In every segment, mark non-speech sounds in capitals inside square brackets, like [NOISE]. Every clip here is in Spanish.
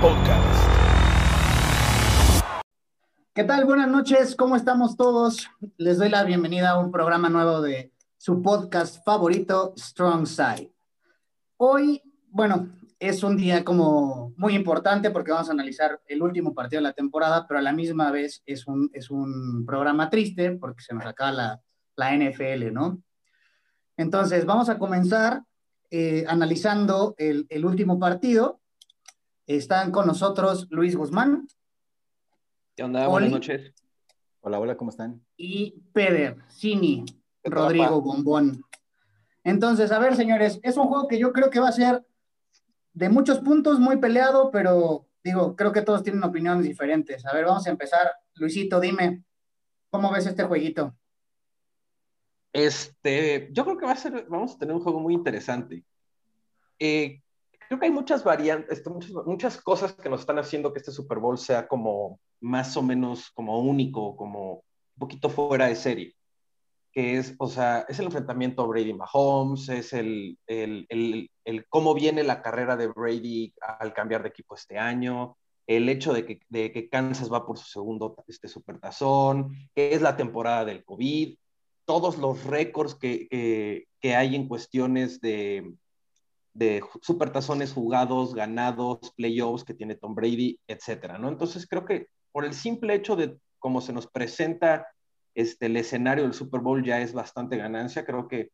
Podcast. ¿Qué tal? Buenas noches, ¿cómo estamos todos? Les doy la bienvenida a un programa nuevo de su podcast favorito, Strong Side. Hoy, bueno, es un día como muy importante porque vamos a analizar el último partido de la temporada, pero a la misma vez es un, es un programa triste porque se nos acaba la, la NFL, ¿no? Entonces, vamos a comenzar eh, analizando el, el, último partido. Están con nosotros Luis Guzmán. ¿Qué onda? Buenas noches. Hola, hola, ¿cómo están? Y Peder, Cini, Rodrigo Bombón. Entonces, a ver, señores, es un juego que yo creo que va a ser de muchos puntos, muy peleado, pero digo, creo que todos tienen opiniones diferentes. A ver, vamos a empezar. Luisito, dime, ¿cómo ves este jueguito? Este, yo creo que va a ser, vamos a tener un juego muy interesante. Eh, creo que hay muchas variantes, muchas, muchas, cosas que nos están haciendo que este Super Bowl sea como más o menos como único, como un poquito fuera de serie. Que es, o sea, es el enfrentamiento Brady-Mahomes, es el, el, el, el, cómo viene la carrera de Brady al cambiar de equipo este año, el hecho de que, de que Kansas va por su segundo este, supertazón, que es la temporada del COVID, todos los récords que, que, que hay en cuestiones de, de supertazones jugados, ganados, playoffs que tiene Tom Brady, etcétera, ¿no? Entonces creo que por el simple hecho de cómo se nos presenta este, el escenario del Super Bowl ya es bastante ganancia. Creo que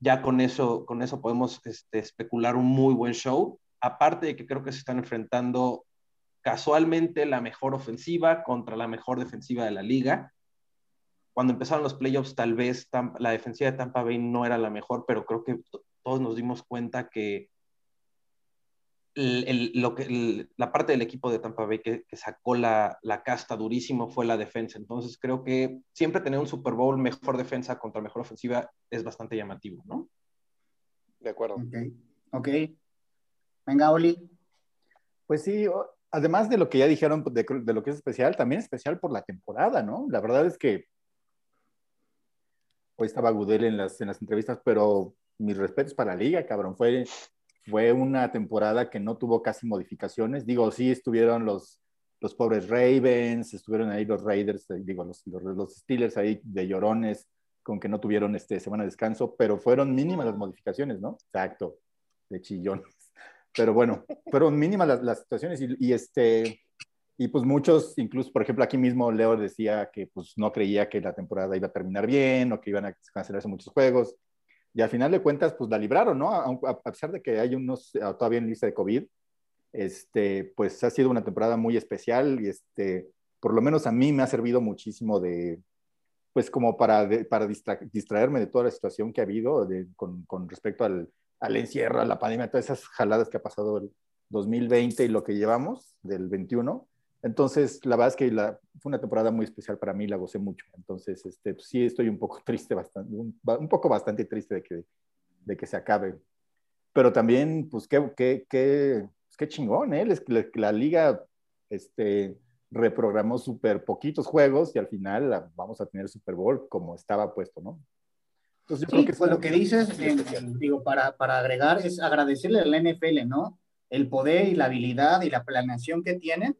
ya con eso, con eso podemos este, especular un muy buen show. Aparte de que creo que se están enfrentando casualmente la mejor ofensiva contra la mejor defensiva de la liga cuando empezaron los playoffs, tal vez la defensiva de Tampa Bay no era la mejor, pero creo que todos nos dimos cuenta que, el, lo que la parte del equipo de Tampa Bay que, que sacó la, la, casta durísimo fue la defensa. Entonces creo que siempre tener un Super Bowl mejor defensa contra mejor ofensiva es bastante llamativo, ¿no? De acuerdo. Ok. Ok. Venga, Oli. Pues sí, además de lo que ya dijeron de, de, lo que es especial, también es especial por la temporada, ¿no? La verdad es que hoy estaba Gudel en las, en las entrevistas, pero mis respetos para la liga, cabrón. Fue, fue una temporada que no tuvo casi modificaciones. Digo, sí estuvieron los, los pobres Ravens, estuvieron ahí los Raiders, eh, digo, los, los, Steelers ahí de llorones, con que no tuvieron este, semana de descanso, pero fueron mínimas las modificaciones, ¿no? Exacto, de chillones. Pero bueno, fueron mínimas las, las situaciones y, y, este, y pues muchos, incluso, por ejemplo, aquí mismo Leo decía que pues no creía que la temporada iba a terminar bien o que iban a cancelarse muchos juegos. Y al final de cuentas, pues la libraron, ¿no? A, a pesar de que hay unos todavía en lista de COVID, este, pues ha sido una temporada muy especial y este, por lo menos a mí me ha servido muchísimo de, pues como para, de, para distra distraerme de toda la situación que ha habido de, con, con, respecto al, al encierro, a la pandemia, todas esas jaladas que ha pasado el 2020 y lo que llevamos del 21 entonces, la verdad es que la, fue una temporada muy especial para mí, la gocé mucho. Entonces, este, pues, sí estoy un poco [LAUGHS] triste, bastante, un, un, poco bastante triste de que, de que se acabe. Pero también, pues qué, qué, qué, pues, qué chingón, ¿eh? La, la liga este, reprogramó súper poquitos juegos y al final la, vamos a tener Super Bowl como estaba puesto, ¿no? Entonces, yo sí, creo que pues lo que dices, eh, digo, para, para agregar, es agradecerle a la NFL, ¿no? El poder y la habilidad y la planeación que tienen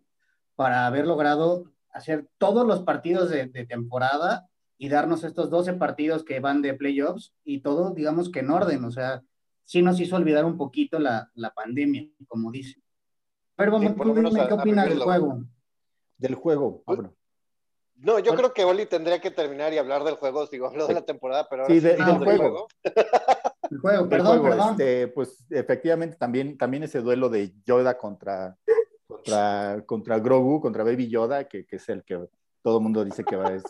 para haber logrado hacer todos los partidos de, de, temporada y darnos estos 12 partidos que van de playoffs y todo, digamos que en orden, o sea, sí nos hizo olvidar un poquito la, la pandemia, como dice. Pero sí, tú dime, ¿qué opinas del juego? Del juego, Pablo. No, yo creo que Oli tendría que terminar y hablar del juego, digo, hablo de la temporada, pero ahora sí, de, sí, del, del juego. El juego, perdón, juego, perdón. Este, pues efectivamente también, también ese duelo de Yoda contra, contra, contra Grogu, contra Baby Yoda, que, que es el que todo el mundo dice que va es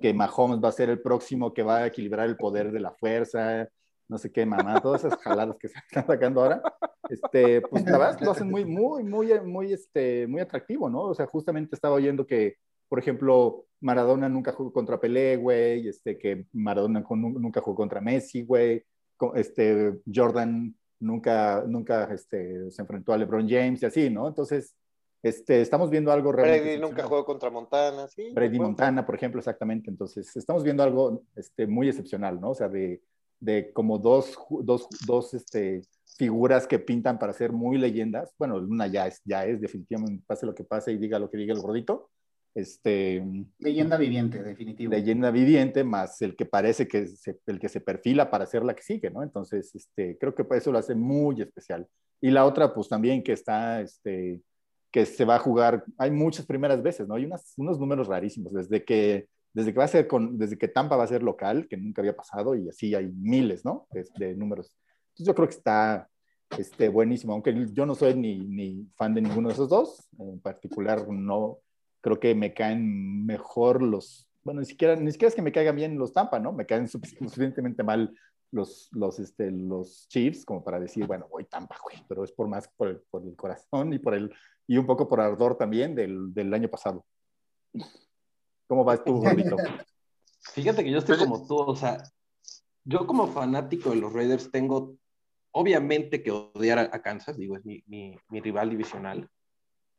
que Mahomes va a ser el próximo que va a equilibrar el poder de la fuerza, no sé qué, mamá, todas esas jaladas que [LAUGHS] se están sacando ahora, este, pues la verdad lo hacen muy, muy, muy, muy, este, muy atractivo, ¿no? O sea, justamente estaba oyendo que, por ejemplo, Maradona nunca jugó contra Pelé, güey, este, que Maradona nunca jugó contra Messi, güey, este, Jordan nunca, nunca este, se enfrentó a LeBron James y así, ¿no? Entonces, este, estamos viendo algo realmente... Brady nunca jugó contra Montana, sí. Brady Montana, por ejemplo, exactamente. Entonces, estamos viendo algo este, muy excepcional, ¿no? O sea, de, de como dos, dos, dos este, figuras que pintan para ser muy leyendas. Bueno, una ya es, ya es definitivamente, pase lo que pase y diga lo que diga el gordito. Este, Leyenda viviente, definitivo. leyenda viviente más el que parece que se, el que se perfila para ser la que sigue, ¿no? Entonces, este, creo que eso lo hace muy especial. Y la otra, pues también que está, este, que se va a jugar, hay muchas primeras veces, ¿no? Hay unas, unos números rarísimos, desde que, desde que va a ser con, desde que Tampa va a ser local, que nunca había pasado, y así hay miles, ¿no? De, de números. Entonces yo creo que está este, buenísimo, aunque yo no soy ni, ni fan de ninguno de esos dos, en particular no, creo que me caen mejor los, bueno, ni siquiera, ni siquiera es que me caigan bien los Tampa, ¿no? Me caen suficientemente mal los, los, este, los Chiefs como para decir, bueno, voy Tampa, güey, pero es por más por el, por el corazón y por el, y un poco por ardor también del, del año pasado. ¿Cómo vas tú, gordito? [LAUGHS] Fíjate que yo estoy como tú, o sea, yo como fanático de los Raiders tengo obviamente que odiar a, a Kansas, digo, es mi, mi, mi, rival divisional,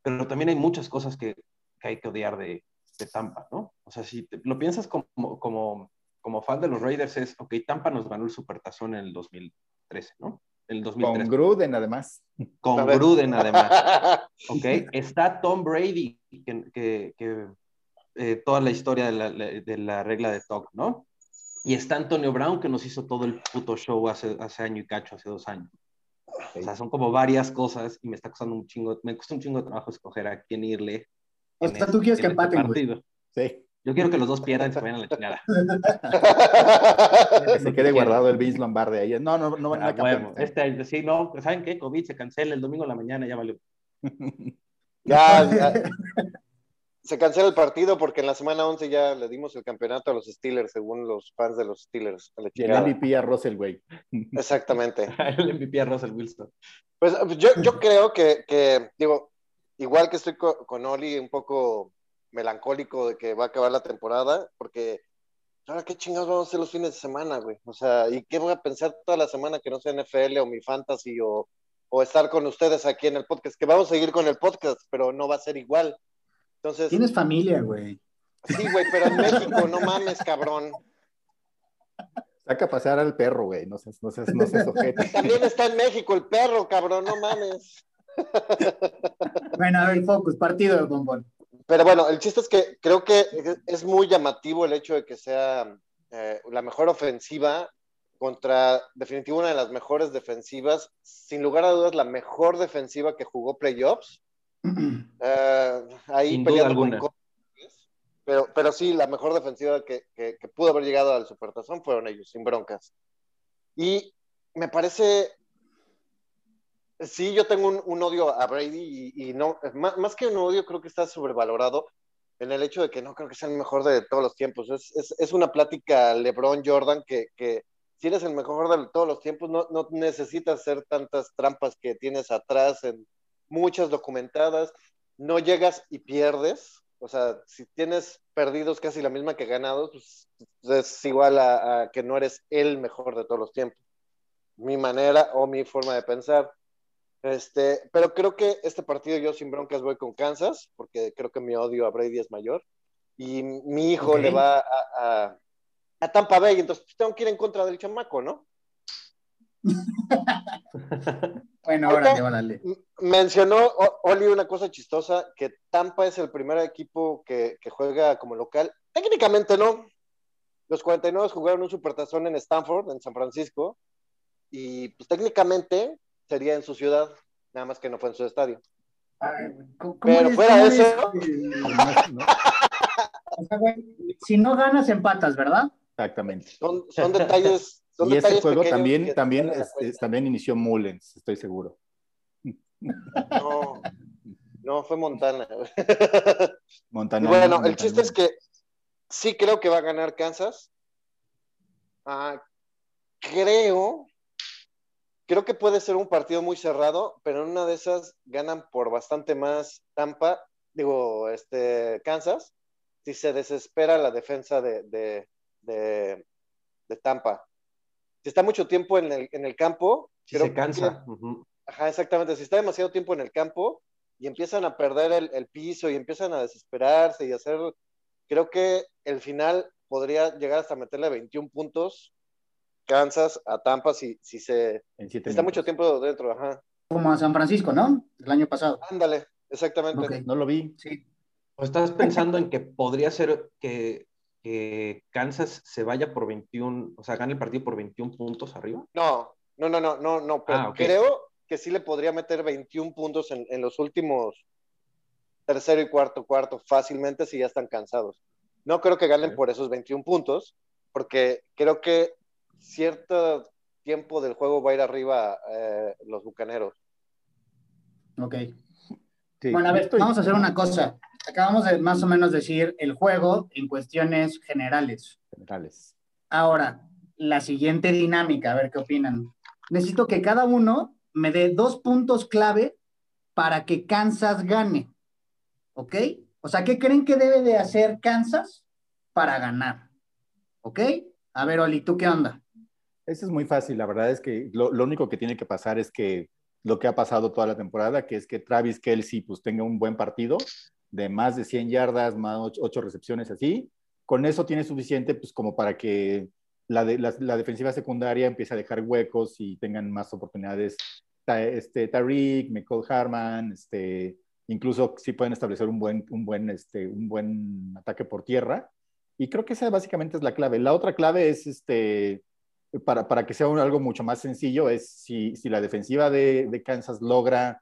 pero también hay muchas cosas que, que hay que odiar de, de, Tampa, ¿no? O sea, si te, lo piensas como, como, como fan de los Raiders es, ok, Tampa nos ganó el Supertazón en el 2013, ¿no? El 2013. Con Gruden, además. Con Gruden, además. [LAUGHS] ok, está Tom Brady, que, que, que eh, toda la historia de la, de la regla de TOC, ¿no? Y está Antonio Brown, que nos hizo todo el puto show hace, hace año y cacho, hace dos años. Okay. O sea, son como varias cosas y me está costando un chingo, me cuesta un chingo de trabajo escoger a quién irle. O sea, tú quieres que empaten, partido. Sí. Yo quiero que los dos pierdan y se vayan a la chingada. [LAUGHS] que se quede guardado el Vince Lombardi ahí. No, no, no van a ah, bueno, este año, sí, no, ¿saben qué? COVID se cancela el domingo en la mañana, ya valió. [LAUGHS] ya, ya. Se cancela el partido porque en la semana 11 ya le dimos el campeonato a los Steelers, según los fans de los Steelers. y el MVP a Russell, güey. Exactamente. [LAUGHS] el MVP a Russell Wilson. Pues yo, yo creo que, que, digo, igual que estoy con, con Oli, un poco melancólico de que va a acabar la temporada, porque ahora qué chingados vamos a hacer los fines de semana, güey. O sea, ¿y qué voy a pensar toda la semana que no sea NFL o mi fantasy o, o estar con ustedes aquí en el podcast? Que vamos a seguir con el podcast, pero no va a ser igual. Entonces. Tienes familia, güey. Sí, güey, pero en México, no mames, cabrón. Saca a pasear al perro, güey. No seas, no seas, no seas [LAUGHS] ojete. También está en México el perro, cabrón, no mames. Bueno, a ver, focus, partido de bombón. Pero bueno, el chiste es que creo que es muy llamativo el hecho de que sea eh, la mejor ofensiva contra, definitivo, una de las mejores defensivas, sin lugar a dudas, la mejor defensiva que jugó playoffs. Uh, [CLEARS THROAT] ahí Sin duda alguna. Con... Pero, pero sí, la mejor defensiva que, que, que, pudo haber llegado al Supertazón fueron ellos, sin broncas. Y me parece. Sí, yo tengo un, un odio a Brady y, no, más, que un odio, creo que está sobrevalorado en el hecho de que no creo que sea el mejor de todos los tiempos. Es, es, es una plática LeBron Jordan que, que, si eres el mejor de todos los tiempos, no, no necesitas hacer tantas trampas que tienes atrás en muchas documentadas, no llegas y pierdes. O sea, si tienes perdidos casi la misma que ganados, pues es igual a, que no eres el mejor de todos los tiempos. Mi manera o mi forma de pensar. Este, pero creo que este partido yo sin broncas voy con Kansas, porque creo que mi odio a Brady es mayor. Y mi hijo okay. le va a, a, a, Tampa Bay, entonces tengo que ir en contra del chamaco, ¿no? [LAUGHS] Bueno, ahora te van a leer. Mencionó Oli una cosa chistosa, que Tampa es el primer equipo que, que, juega como local. Técnicamente no. Los 49 jugaron un supertazón en Stanford, en San Francisco, y pues técnicamente sería en su ciudad, nada más que no fue en su estadio. ¿Cómo Pero fuera de eso... Es, ¿no? [LAUGHS] o sea, güey, si no ganas, empatas, ¿verdad? Exactamente. Son, son detalles [LAUGHS] y ese juego también, también, es, también inició Mullens, estoy seguro. No, no fue Montana. Montana. Y bueno, Montana. el chiste es que sí creo que va a ganar Kansas. Ah, creo, creo que puede ser un partido muy cerrado, pero en una de esas ganan por bastante más Tampa, digo, este, Kansas, si se desespera la defensa de, de, de, de Tampa si está mucho tiempo en el, en el campo, si se cansa. Que, uh -huh. Ajá, exactamente. Si está demasiado tiempo en el campo y empiezan a perder el, el, piso y empiezan a desesperarse y hacer. Creo que el final podría llegar hasta meterle 21 puntos Kansas a Tampa si, si se En siete está minutos. mucho tiempo dentro. Ajá. Como a San Francisco, ¿no? El año pasado. Ándale, exactamente. No lo vi. Sí. ¿O estás pensando en que podría ser que, que Kansas se vaya por 21, o sea, gane el partido por 21 puntos arriba? No, no, no, no, no, no, pero Ah, creo que sí le podría meter 21 puntos en, en los últimos tercero y cuarto cuarto fácilmente si ya están cansados. No creo que ganen por esos 21 puntos, porque creo que cierto tiempo del juego va a ir arriba eh, los bucaneros. Ok. Sí, Bueno, a ver, vamos a hacer una cosa. Acabamos de más o menos decir el juego en cuestiones generales. Generales. Ahora, la siguiente dinámica, a ver qué opinan. Necesito que cada uno me dé dos puntos clave para que Kansas gane. ¿Ok? O sea, ¿qué creen que debe de hacer Kansas para ganar? ¿Ok? A ver, Oli, ¿tú qué onda? Eso es muy fácil. La verdad es que lo, único que tiene que pasar es que lo que ha pasado toda la temporada, que es que Travis Kelsey pues tenga un buen partido de más de 100 yardas, más 8, recepciones así. Con eso tiene suficiente pues como para que la, de, la, la defensiva secundaria empiece a dejar huecos y tengan más oportunidades. Este, Tariq, Michael Harman, este, incluso sí pueden establecer un buen, un, buen, este, un buen ataque por tierra. Y creo que esa básicamente es la clave. La otra clave es este, para, para que sea un- algo mucho más sencillo, es si, si la defensiva de, de Kansas logra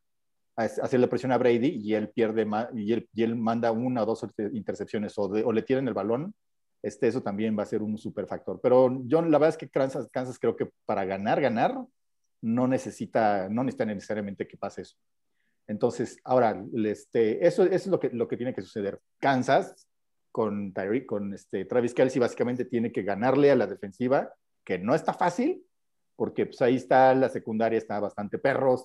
ha- hacerle presión a Brady y él pierde y él, y él manda una o dos intercepciones o, le tiran el balón, este, eso también va a ser un super factor. Pero yo la verdad es que Kansas, Kansas creo que para ganar, ganar, no necesita, no necesita necesariamente que pase eso. Entonces, ahora, este, eso, eso es lo que, lo que tiene que suceder. Kansas con, con este, Travis Kelsey básicamente tiene que ganarle a la defensiva, que no está fácil, porque pues, ahí está la secundaria, está bastante perro,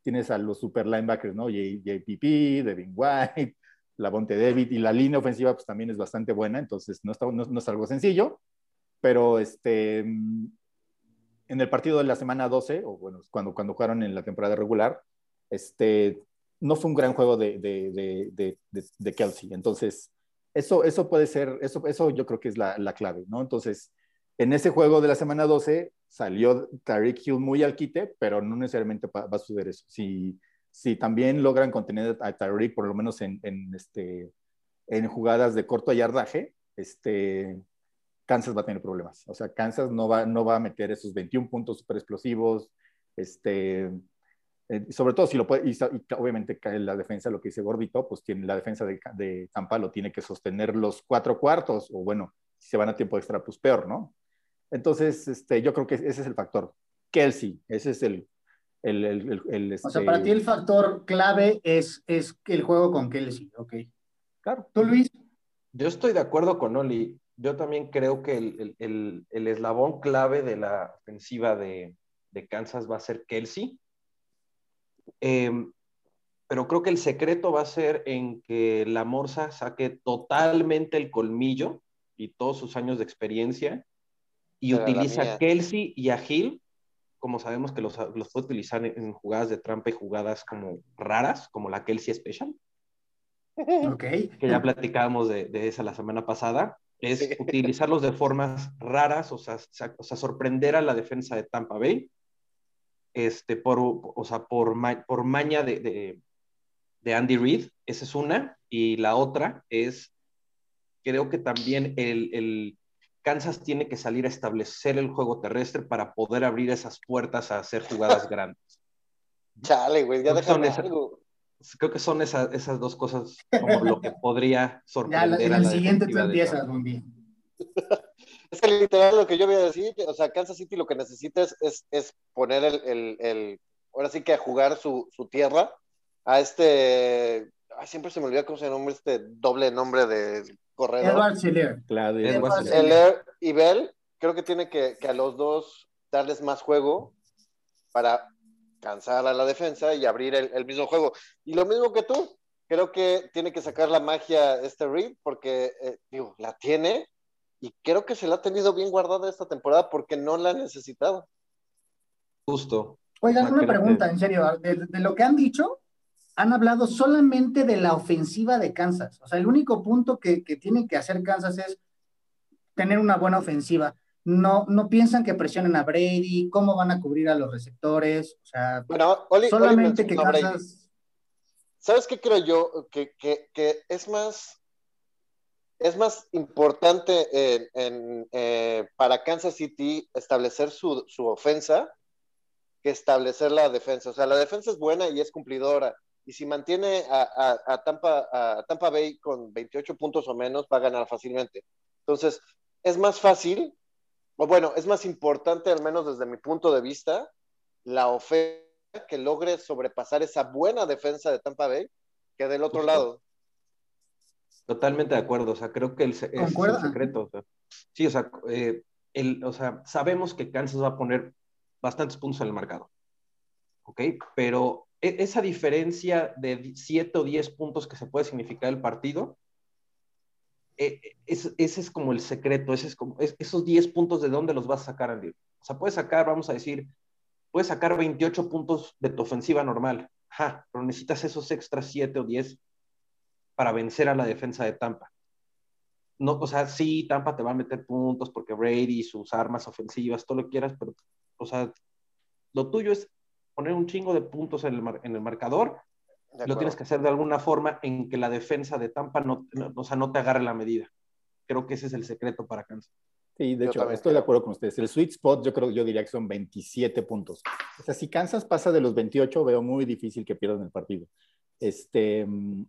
tienes a los super linebackers, ¿no? JPP, Devin White, Lavonte David, y la línea ofensiva pues también es bastante buena, entonces no, está, no, es algo sencillo, pero este, en el partido de la semana 12, o bueno, cuando, cuando jugaron en la temporada regular, este, no fue un gran juego de, de, de- de Kelsey. Entonces, eso, eso puede ser, eso, eso yo creo que es la, la clave, ¿no? Entonces, en ese juego de la semana 12 salió Tariq Hill muy al quite, pero no necesariamente va a suceder eso. Si, si también logran contener a Tariq, por lo menos en, este, en jugadas de corto yardaje, este, Kansas va a tener problemas. O sea, Kansas no va, no va a meter esos 21 puntos super explosivos. Este, sobre todo si lo puede, y, y obviamente la defensa, lo que dice Gordito, pues tiene la defensa de, de Tampa lo tiene que sostener los cuatro cuartos, o bueno, si se van a tiempo extra, pues peor, ¿no? Entonces, este, yo creo que ese es el factor. Kelsey, ese es el, el, el, el- el, O sea, este, para ti el factor clave es, es el juego con Kelsey, ok. Claro. ¿Tú, Luis? Yo estoy de acuerdo con Oli. Yo también creo que el, el- el- el eslabón clave de la ofensiva de, de Kansas va a ser Kelsey. Eh, pero creo que el secreto va a ser en que la Morsa saque totalmente el colmillo y todos sus años de experiencia y la utiliza a Kelsey y a Hill, como sabemos que los, los puede utilizar en, en jugadas de trampa y jugadas como raras, como la Kelsey Special [LAUGHS] Ok. que ya platicábamos de, de esa la semana pasada, es Sí. utilizarlos de formas raras, o sea, o sea, sorprender a la defensa de Tampa Bay, este, por, o sea, por, ma- por maña de, de, de Andy Reid, esa es una, y la otra es, creo que también el, el Kansas tiene que salir a establecer el juego terrestre para poder abrir esas puertas a hacer jugadas [LAUGHS] grandes. Chale, güey, ya Creo que son déjame esas- algo. Creo que son esa- esas dos cosas como lo que podría Ya, sorprender en a el la siguiente tú empiezas. Bumbi. [LAUGHS] Es que literal lo que yo voy a decir, o sea, Kansas City lo que necesita es, es, es poner el, el, el- ahora sí que a jugar su, su tierra a este, ay, siempre se me olvida cómo se llama este doble nombre de corredor. Edward Siller. Claro, Edward. Eller y Bell, creo que tiene que, que a los dos darles más juego para cansar a la defensa y abrir el, el mismo juego. Y lo mismo que tú, creo que tiene que sacar la magia este Reed porque, eh, digo, la tiene y creo que se la ha tenido bien guardada esta temporada porque no la ha necesitado. Justo. Oigan, una pregunta, en serio, de, de lo que han dicho, han hablado solamente de la ofensiva de Kansas. O sea, el único punto que, que tiene que hacer Kansas es tener una buena ofensiva. no, no piensan que presionen a Brady, cómo van a cubrir a los receptores, o sea, Bueno, Oli, Oli solamente que. Kansas, ¿Sabes qué creo yo? Que, que- que es más es más importante en- en, eh, para Kansas City establecer su, su ofensa que establecer la defensa. O sea, la defensa es buena y es cumplidora. Y si mantiene a, a- a Tampa, a Tampa Bay con 28 puntos o menos, va a ganar fácilmente. Entonces, es más fácil, o bueno, es más importante, al menos desde mi punto de vista, la ofensa que logre sobrepasar esa buena defensa de Tampa Bay que del otro Justo. lado. Totalmente de acuerdo, o sea, creo que el, es el secreto. o sea. sí, o sea, eh, el, o sea, sabemos que Kansas va a poner bastantes puntos en el marcador, ¿ok? Pero esa diferencia de 7 o 10 puntos que se puede significar el partido, eh, es- ese es como el secreto, ese es como, es- esos 10 puntos de dónde los vas a sacar, Andy. O sea, puedes sacar, vamos a decir, puedes sacar 28 puntos de tu ofensiva normal, ajá, pero necesitas esos extras 7 o 10 para vencer a la defensa de Tampa. No, o sea, sí, Tampa te va a meter puntos porque Brady, sus armas ofensivas, todo lo quieras, pero, o sea, lo tuyo es poner un chingo de puntos en el, mar- en el marcador. De Lo tienes que hacer de alguna forma en que la defensa de Tampa no, no- o sea, no te agarre la medida. Creo que ese es el secreto para Kansas. Sí, de Yo hecho, estoy de creo. acuerdo con ustedes. El sweet spot, yo creo, yo diría que son 27 puntos. O sea, si Kansas pasa de los 28, veo muy difícil que pierdan el partido. Este,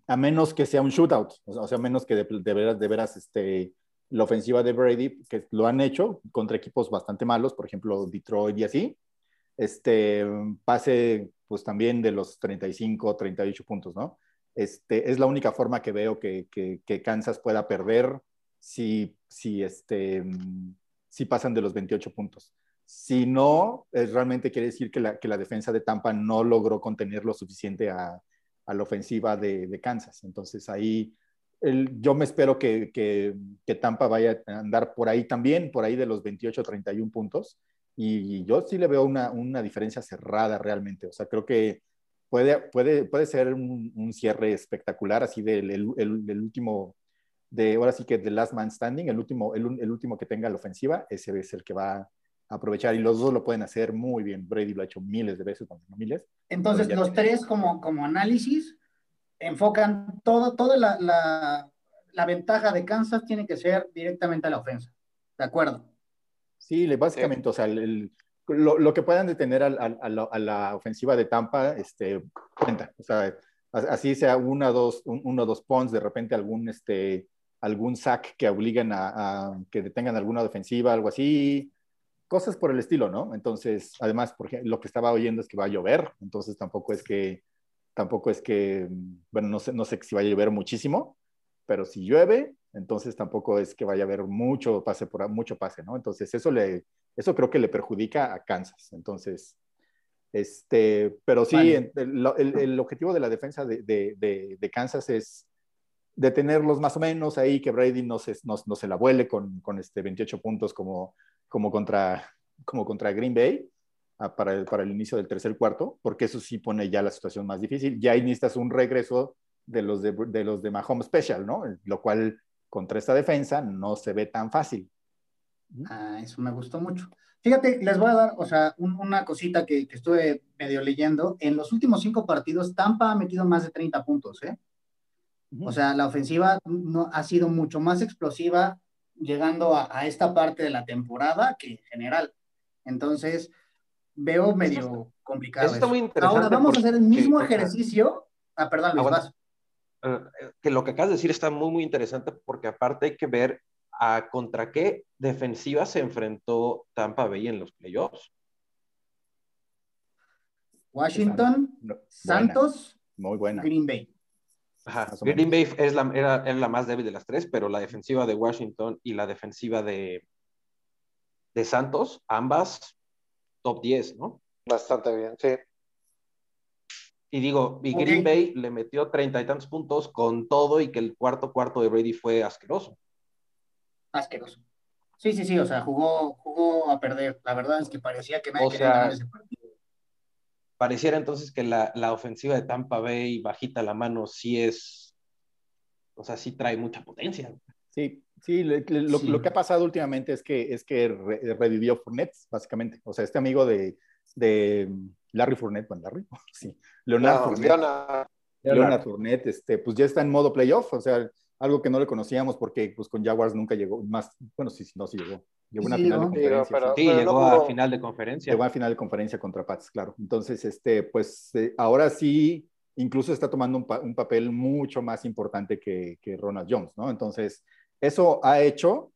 a menos que sea un shootout, o sea, o sea, a menos que de, de veras, de veras, este, la ofensiva de Brady, que lo han hecho contra equipos bastante malos, por ejemplo, Detroit y así, este, pase pues también de los 35, 38 puntos, ¿no? Este, es la única forma que veo que, que, que Kansas pueda perder si, si, este, mm, si pasan de los 28 puntos. Si no, eh, realmente quiere decir que la, que la defensa de Tampa no logró contener lo suficiente a, a la ofensiva de, de Kansas. Entonces ahí el- yo me espero que, que, que Tampa vaya a andar por ahí también, por ahí de los 28, 31 puntos. Y yo sí le veo una, una diferencia cerrada realmente. O sea, creo que puede, puede, puede ser un, un cierre espectacular, así del el, el- el último, de ahora sí que de Last Man Standing, el último, el, el último que tenga la ofensiva, ese es el que va a aprovechar. Y los dos lo pueden hacer muy bien. Brady lo ha hecho miles de veces, miles. Entonces, los tres como, como análisis enfocan todo, toda la, la, la ventaja de Kansas tiene que ser directamente a la ofensa. ¿De acuerdo? Sí, básicamente, o sea, el- lo, lo que puedan detener al- al- a, la, a la ofensiva de Tampa, este, cuenta. O sea, a- así sea una dos, un- uno o dos punts, de repente algún, este, algún sack que obliguen a, a que detengan alguna defensiva, algo así, cosas por el estilo, ¿no? Entonces, además, por ejemplo, lo que estaba oyendo es que va a llover, entonces tampoco es que, tampoco es que, bueno, no sé, no sé si va a llover muchísimo, pero si llueve, entonces tampoco es que vaya a haber mucho pase por mucho pase, ¿no? Entonces eso le, eso creo que le perjudica a Kansas. Entonces, este, pero sí, Vale. el, el- el objetivo de la defensa de, de- de- de Kansas es detenerlos más o menos ahí, que Brady no se, no, no se la vuele con, con este 28 puntos como, como, contra, como contra Green Bay ah, para, el, para el inicio del tercer cuarto, porque eso sí pone ya la situación más difícil. Ya ahí necesitas un regreso de los de, de los de Mahomes Special, ¿no? Lo cual contra esta defensa no se ve tan fácil. Ah, eso me gustó mucho. Fíjate, les voy a dar, o sea, un- una cosita que, que estuve medio leyendo. En los últimos cinco partidos, Tampa ha metido más de 30 puntos, ¿eh? O sea, la ofensiva no, ha sido mucho más explosiva llegando a, a esta parte de la temporada que en general. Entonces, veo medio complicado. Eso está eso. muy interesante. Ahora vamos a hacer el mismo ejercicio. Ah, perdón, Luis, Aguanta. vas. Eh, que lo que acabas de decir está muy, muy interesante porque aparte hay que ver a contra qué defensiva se enfrentó Tampa Bay en los playoffs. Washington, No, buena, Santos, muy buena. Green Bay. Ajá. Green. Bay es la, era, era la más débil de las tres, pero la defensiva de Washington y la defensiva de, de Santos, ambas top 10, ¿no? Bastante bien, sí. Y digo, y. Green Bay le metió treinta y tantos puntos con todo y que el cuarto cuarto de Brady fue asqueroso. Asqueroso. Sí, sí, sí, o sea, jugó, jugó a perder. La verdad es que parecía que nadie O quería sea, ganar ese partido. Pareciera entonces que la, la ofensiva de Tampa Bay, bajita la mano, sí es, o sea, sí trae mucha potencia. Sí, Sí, le- le- lo, Sí. lo que ha pasado últimamente es que, es que re- revivió Fournette, básicamente. O sea, este amigo de, de Larry Fournette, bueno, Larry, [LAUGHS] sí, Leonard No, Fournette. Leonard, Leonard Fournette, este, pues ya está en modo playoff, o sea, algo que no le conocíamos porque pues con Jaguars nunca llegó, más, bueno, sí, sí, no, sí llegó. Llegó a una Sí final de conferencia. Pero- sí. No llegó a final de conferencia. Llegó a final de conferencia contra Pats, claro. Entonces, este, pues eh, ahora sí, incluso está tomando un, pa- un papel mucho más importante que, que Ronald Jones, ¿no? Entonces, eso ha hecho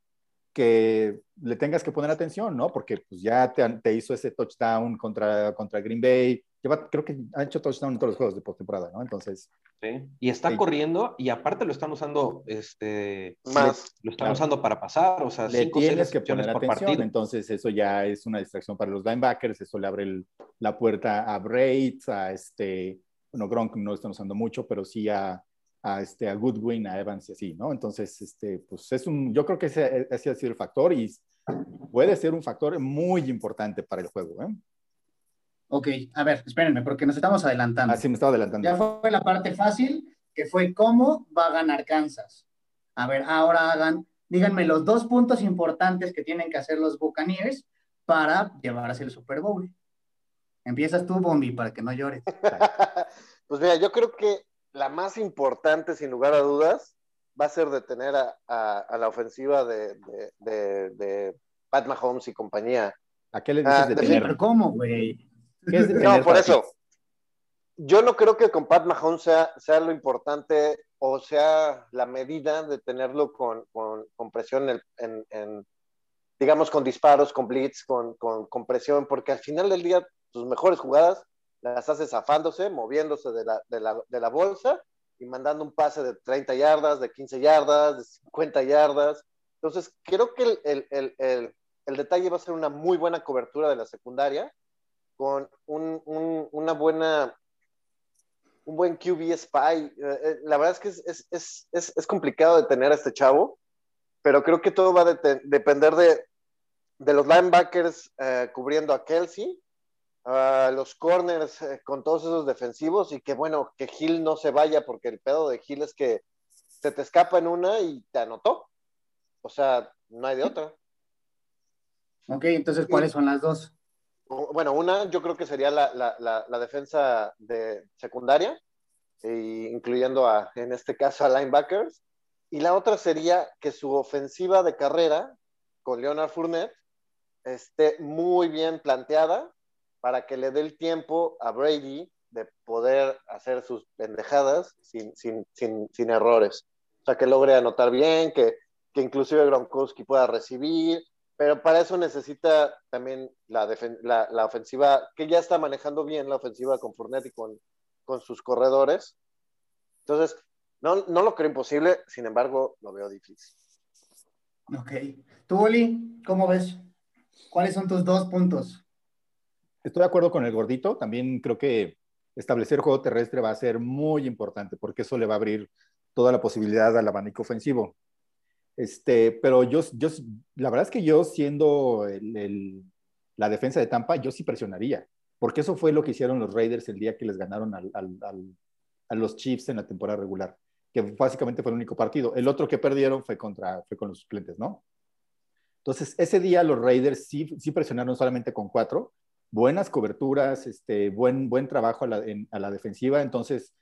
que le tengas que poner atención, ¿no? Porque pues ya te, te hizo ese touchdown contra, contra Green Bay. Lleva, creo que ha hecho touchdown en todos los juegos de postemporada, ¿no? Entonces, Sí. Y está Sí. corriendo y aparte lo están usando, este, Más. lo están Claro. usando para pasar, o sea, le cinco tienes que poner atención. partido. Entonces, eso ya es una distracción para los linebackers, eso le abre el- la puerta a Braids, a este, bueno, Gronk no lo están usando mucho, pero sí a, a, este, a Goodwin, a Evans y así, ¿no? Entonces, este, pues es un, yo creo que ese, ese ha sido el factor y puede ser un factor muy importante para el juego, ¿eh? Ok, a ver, espérenme, porque nos estamos adelantando. Así me estaba adelantando. Ya fue la parte fácil, que fue cómo va a ganar Kansas. A ver, ahora hagan, díganme los dos puntos importantes que tienen que hacer los Buccaneers para llevarse el Super Bowl. Empiezas tú, Bombi, para que no llores. [LAUGHS] Pues mira, yo creo que la más importante, sin lugar a dudas, va a ser detener a, a- a la ofensiva de, de, de- de Pat Mahomes y compañía. ¿A qué le dices Ah, de de- Sí, tener? pero ¿cómo, güey? ¿Qué es de No, por eso. Yo no creo que con Pat Mahomes sea, sea lo importante o sea la medida de tenerlo con, con- con presión en, en- en, digamos, con disparos, con blitz, con, con- con presión, porque al final del día tus mejores jugadas las hace zafándose, moviéndose de la, de la- de la bolsa y mandando un pase de 30 yardas, de 15 yardas, de 50 yardas. Entonces, creo que el, el- el- el- el detalle va a ser una muy buena cobertura de la secundaria con un- un- una buena, un buen QB spy. Eh, eh, la verdad es que es, es- es- es- complicado detener a este chavo, pero creo que todo va a depender de, de los linebackers eh, cubriendo a Kelsey, a los corners eh, con todos esos defensivos y que bueno, que Hill no se vaya porque el pedo de Hill es que se te escapa en una y te anotó. O sea, no hay de otra. Ok, entonces, ¿cuáles son las dos? Bueno, una yo creo que sería la, la, la, la defensa de secundaria, e incluyendo a, en este caso a linebackers, y la otra sería que su ofensiva de carrera con Leonard Fournette esté muy bien planteada para que le dé el tiempo a Brady de poder hacer sus pendejadas sin, sin, sin, sin errores. O sea, que logre anotar bien, que, que inclusive Gronkowski pueda recibir, pero para eso necesita también la, la, la, ofensiva, que ya está manejando bien la ofensiva con Fournette y con, con sus corredores. Entonces, no, no, lo creo imposible, sin embargo, lo veo difícil. Ok. ¿Tú, Oli, cómo ves? ¿Cuáles son tus dos puntos? Estoy de acuerdo con el gordito, también creo que establecer juego terrestre va a ser muy importante, porque eso le va a abrir toda la posibilidad al abanico ofensivo. Este, pero yo, yo, la verdad es que yo siendo la defensa de Tampa, yo sí presionaría, porque eso fue lo que hicieron los Raiders el día que les ganaron al, al, a los Chiefs en la temporada regular, que básicamente fue el único partido. El otro que perdieron fue, contra, fue con los suplentes, ¿no? Entonces, ese día los Raiders sí presionaron solamente con cuatro, buenas coberturas, este, buen, buen trabajo a la, en, a la defensiva, entonces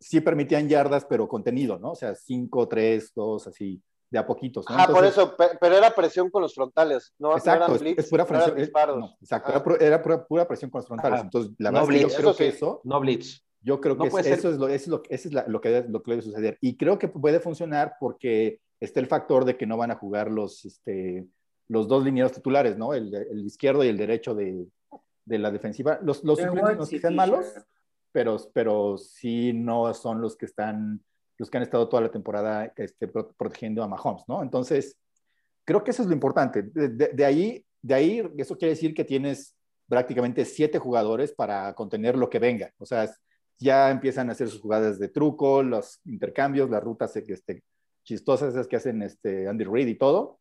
sí permitían yardas, pero contenido, ¿no? O sea, 5, 3, 2, así, de a poquitos. ¿no? Ah, Entonces, por eso, pero era presión con los frontales, no, exacto, no es, es, pura presión. No no, exacto, era, era pura, pura, presión con los frontales. Ajá. Entonces, la no verdad blitz, es que yo creo eso que sí. eso. No blitz. Yo creo que eso, es lo, eso, es lo, eso es la, lo, que debe, lo que debe suceder. Y creo que puede funcionar porque está el factor de que no van a jugar los, este, los dos linieros titulares, ¿no? El, el izquierdo y el derecho de, de la defensiva. Los, los suplentes que sean malos, pero, pero sí no son los que están, los que han estado toda la temporada este, protegiendo a Mahomes, ¿no? Entonces, creo que eso es lo importante. De, de, de, ahí, de ahí, eso quiere decir que tienes prácticamente siete jugadores para contener lo que venga. O sea, ya empiezan a hacer sus jugadas de truco, los intercambios, las rutas este, chistosas esas que hacen este, Andy Reid y todo.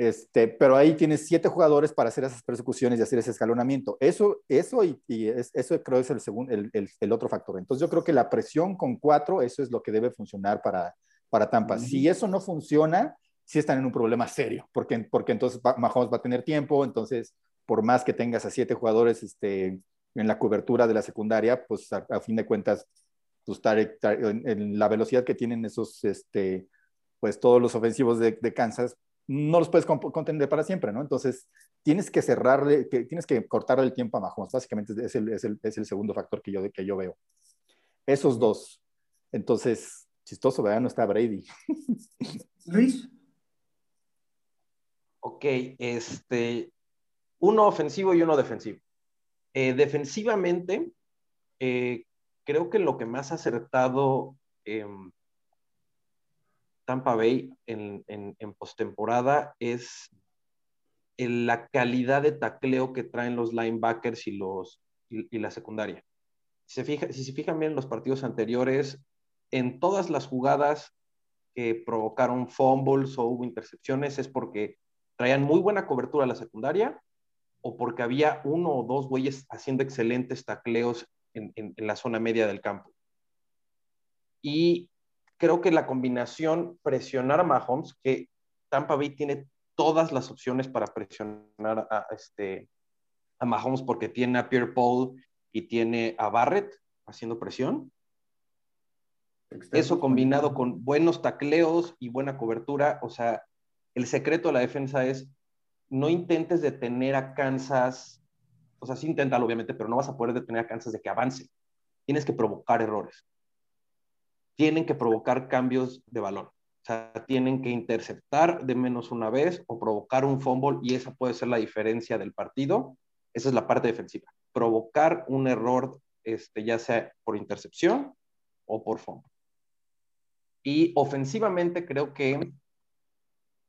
Este, pero ahí tienes siete jugadores para hacer esas persecuciones y hacer ese escalonamiento. Eso, eso y, y es, eso creo es el, segundo, el, el, el, otro factor. Entonces yo creo que la presión con cuatro, eso es lo que debe funcionar para, para Tampa. Si eso no funciona, sí están en un problema serio, porque, porque entonces Mahomes va a tener tiempo, entonces por más que tengas a siete jugadores este, en la cobertura de la secundaria, pues a, fin de cuentas, pues, en, la velocidad que tienen esos, este, pues todos los ofensivos de, Kansas, no los puedes contender para siempre, ¿no? Entonces, tienes que cerrarle, que, tienes que cortarle el tiempo a Mahomes, básicamente es el, es el, es el segundo factor que yo, que yo veo. Esos dos. Entonces, chistoso, ¿verdad? No está Brady. [LAUGHS] Luis. Ok, este, uno ofensivo y uno defensivo. Eh, defensivamente, eh, creo que lo que más ha acertado Tampa Bay en, en, postemporada es la calidad de tacleo que traen los linebackers y, los, y, la secundaria. Si se, fijan bien en los partidos anteriores, en todas las jugadas que provocaron fumbles o hubo intercepciones es porque traían muy buena cobertura a la secundaria o porque había uno o dos güeyes haciendo excelentes tacleos en, la zona media del campo. Y creo que la combinación presionar a Mahomes, que Tampa Bay tiene todas las opciones para presionar a, este, a Mahomes porque tiene a Pierre Paul y tiene a Barrett haciendo presión. Eso combinado con buenos tacleos y buena cobertura, o sea, el secreto de la defensa es no intentes detener a Kansas, o sea, sí inténtalo obviamente, pero no vas a poder detener a Kansas de que avance. Tienes que provocar errores. Tienen que provocar cambios de valor. O sea, tienen que interceptar de menos una vez o provocar un fumble y esa puede ser la diferencia del partido. Esa es la parte defensiva. Provocar un error, este, ya sea por intercepción o por fumble. Y ofensivamente creo que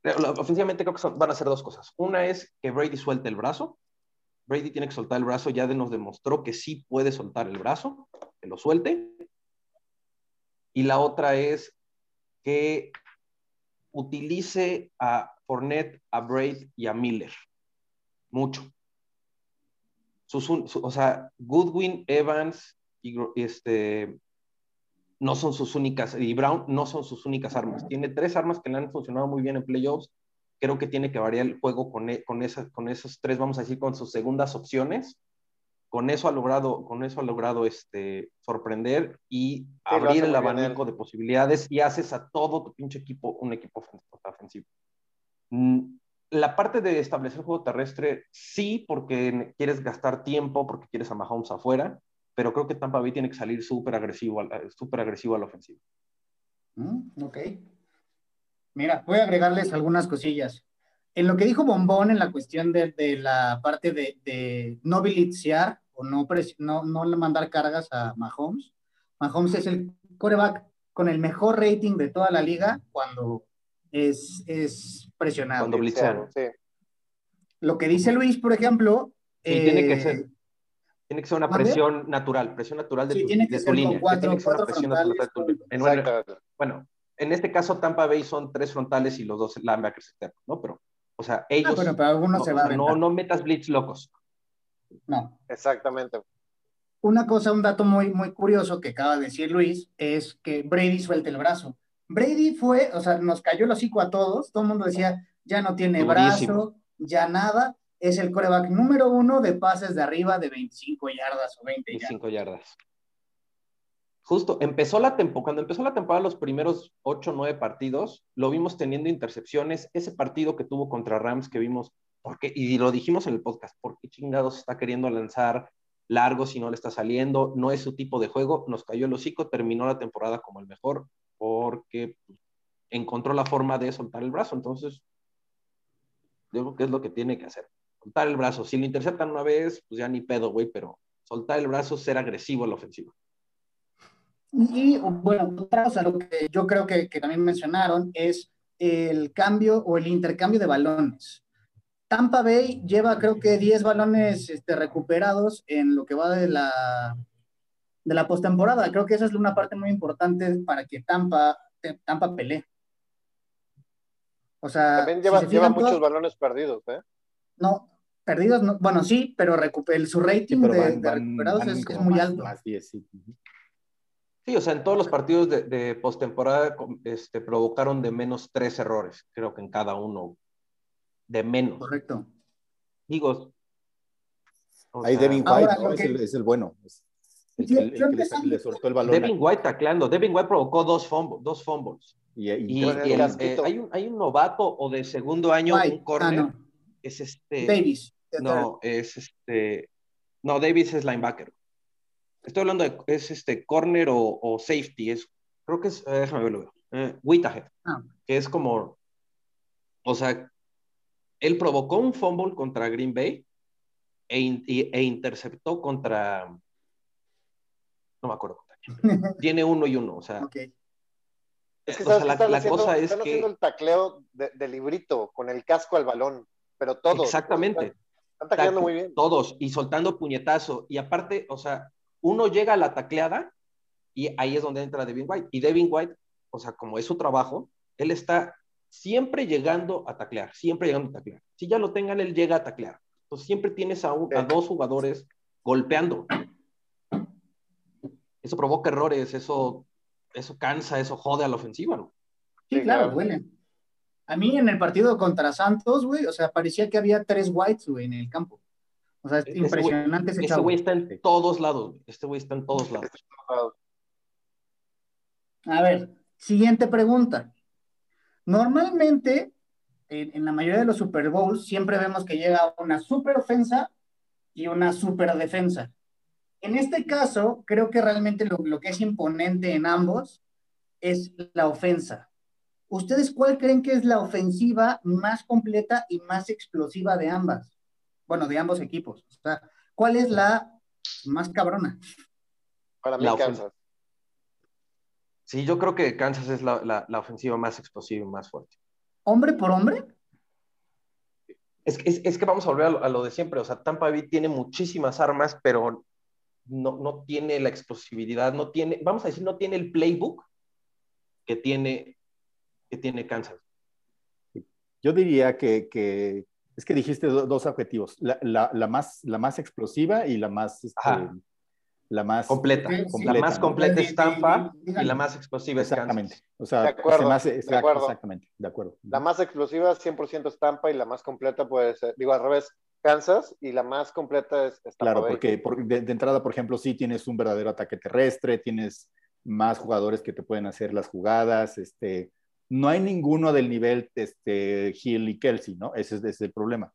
Ofensivamente creo que van a ser dos cosas. Una es que Brady suelte el brazo. Brady tiene que soltar el brazo, ya nos demostró que sí puede soltar el brazo, que lo suelte. Y la otra es que utilice a Fournette, a Braid y a Miller. Mucho. o sea, Goodwin, Evans y este, no son sus únicas, y Brown no son sus únicas armas. Tiene tres armas que le han funcionado muy bien en playoffs. Creo que tiene que variar el juego con, e, con, esas, con esos tres, vamos a decir, con sus segundas opciones. Con eso ha logrado, con eso ha logrado este, sorprender y abrir el abanico de posibilidades y haces a todo tu pinche equipo un equipo ofensivo. La parte de establecer juego terrestre, sí, porque quieres gastar tiempo, porque quieres a Mahomes afuera, pero creo que Tampa Bay tiene que salir súper agresivo, súper agresivo a la ofensiva. Mm, ok. Mira, voy a agregarles algunas cosillas. En lo que dijo Bombón en la cuestión de, de la parte de, de no bilitsear o no, no, no mandar cargas a Mahomes, Mahomes es el coreback con el mejor rating de toda la liga cuando es, es presionado. Cuando blitzean. Sí. Lo que dice Luis, por ejemplo. Sí, tiene que ser tiene que ser una presión natural, presión natural de, tu, de tu línea. tiene que ser una presión natural de tu línea. bueno, en este caso Tampa Bay son tres frontales y los dos linebackers externos, ¿no? Pero, o sea, ellos... Ah, pero algunos no, se no, no metas blitz locos. No. Exactamente. Una cosa, un dato muy, muy curioso que acaba de decir Luis, es que Brady suelta el brazo. Brady fue, o sea, nos cayó el hocico a todos, todo el mundo decía, ya no tiene brazo, ya nada, es el coreback número uno de pases de arriba de 25 yardas o 20 25 yardas. Justo, empezó la temporada, cuando empezó la temporada, los primeros 8 o 9 partidos, lo vimos teniendo intercepciones. Ese partido que tuvo contra Rams que vimos, porque, y lo dijimos en el podcast, ¿por qué chingados está queriendo lanzar largo si no le está saliendo? No es su tipo de juego. Nos cayó el hocico, terminó la temporada como el mejor porque encontró la forma de soltar el brazo. Entonces, digo que es lo que tiene que hacer soltar el brazo. Si lo interceptan una vez, pues ya ni pedo, güey, pero soltar el brazo, ser agresivo en la ofensiva. Y bueno, otra cosa, lo que yo creo que, que, también mencionaron es el cambio o el intercambio de balones. Tampa Bay lleva creo que 10 balones este, recuperados en lo que va de la, de la postemporada. Creo que esa es una parte muy importante para que Tampa, Tampa pelee. O sea, también lleva, lleva muchos balones perdidos, ¿eh? No, perdidos, no, bueno, sí, pero su rating de, recuperados es, muy alto. Sí, o sea, en todos los partidos de, de postemporada este, provocaron de menos tres errores, creo que en cada uno. De menos. Correcto. Digo. Ahí Devin White ¿no? es, el, es, el, bueno. Es el, que, el, que le, le, soltó el balón. Devin White tacleando. Devin White provocó dos fumbles. Dos fumbles. Y, y, y el, eh, hay, un, hay, un, novato o de segundo año, White. un corner. Ah, no. Es este. Davis. No, es este. No, Davis es linebacker. Estoy hablando de, es este corner o, o safety, es, creo que es, eh, déjame verlo, eh, ah. que es como, o sea, él provocó un fumble contra Green Bay e, e, e interceptó contra, no me acuerdo, [LAUGHS] tiene uno y uno, o sea. Okay. Es que, o sea, la, la haciendo, cosa es están que... haciendo el tacleo de, de, librito, con el casco al balón, pero todos. Exactamente. Están, están tacleando muy bien. Todos, y soltando puñetazo. Y aparte, o sea, uno llega a la tacleada y ahí es donde entra Devin White. Y Devin White, o sea, como es su trabajo, él está siempre llegando a taclear, siempre llegando a taclear. Si ya lo tengan, él llega a taclear. Entonces siempre tienes a, un, a dos jugadores golpeando. Eso provoca errores, eso, eso cansa, eso jode a la ofensiva, ¿no? Sí, claro, duele. A mí en el partido contra Santos, güey, o sea, parecía que había tres whites, güey, en el campo. O sea, es este impresionante ese, ese güey está en todos lados. Este güey está en todos lados. A ver, siguiente pregunta. Normalmente, en, en, la mayoría de los Super Bowls, siempre vemos que llega una super ofensa y una super defensa. En este caso, creo que realmente lo, lo que es imponente en ambos es la ofensa. ¿Ustedes cuál creen que es la ofensiva más completa y más explosiva de ambas? Bueno, de ambos equipos. O sea, ¿cuál es la más cabrona? Para mí, la Kansas. Sí, yo creo que Kansas es la, la, la, ofensiva más explosiva y más fuerte. ¿Hombre por hombre? Es, es, es que vamos a volver a lo, a lo, de siempre. O sea, Tampa Bay tiene muchísimas armas, pero no, no tiene la explosividad, no tiene, vamos a decir, no tiene el playbook que tiene, que tiene Kansas. Yo diría que, que es que dijiste do, dos objetivos, la, la, la, más, la más explosiva y la más... Este, la más completa. completa la más ¿no? completa es Tampa y la más explosiva es Exactamente. Kansas. O sea, de acuerdo, más, de acuerdo. Exactamente, de acuerdo. La más explosiva 100% es Tampa y la más completa puede ser, digo al revés, Kansas y la más completa es, es Tampa Claro, Bay. porque por, de, de, entrada, por ejemplo, sí tienes un verdadero ataque terrestre, tienes más jugadores que te pueden hacer las jugadas, este, no hay ninguno del nivel este, Hill y Kelsey, ¿no? Ese es, ese es el problema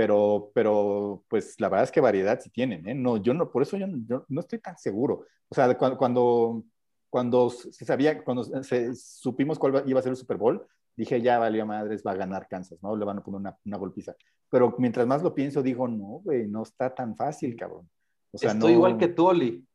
pero, pero pues la verdad es que variedad sí tienen, ¿eh? No, yo no, por eso yo, yo no estoy tan seguro. O sea, cuando, cuando, cuando se sabía, cuando se, supimos cuál iba a ser el Super Bowl, dije, ya valió madres, va a ganar Kansas, ¿no? Le van a poner una, una golpiza. Pero mientras más lo pienso, digo, no, güey, no está tan fácil, cabrón. O sea, Estoy no... igual que tú, Oli.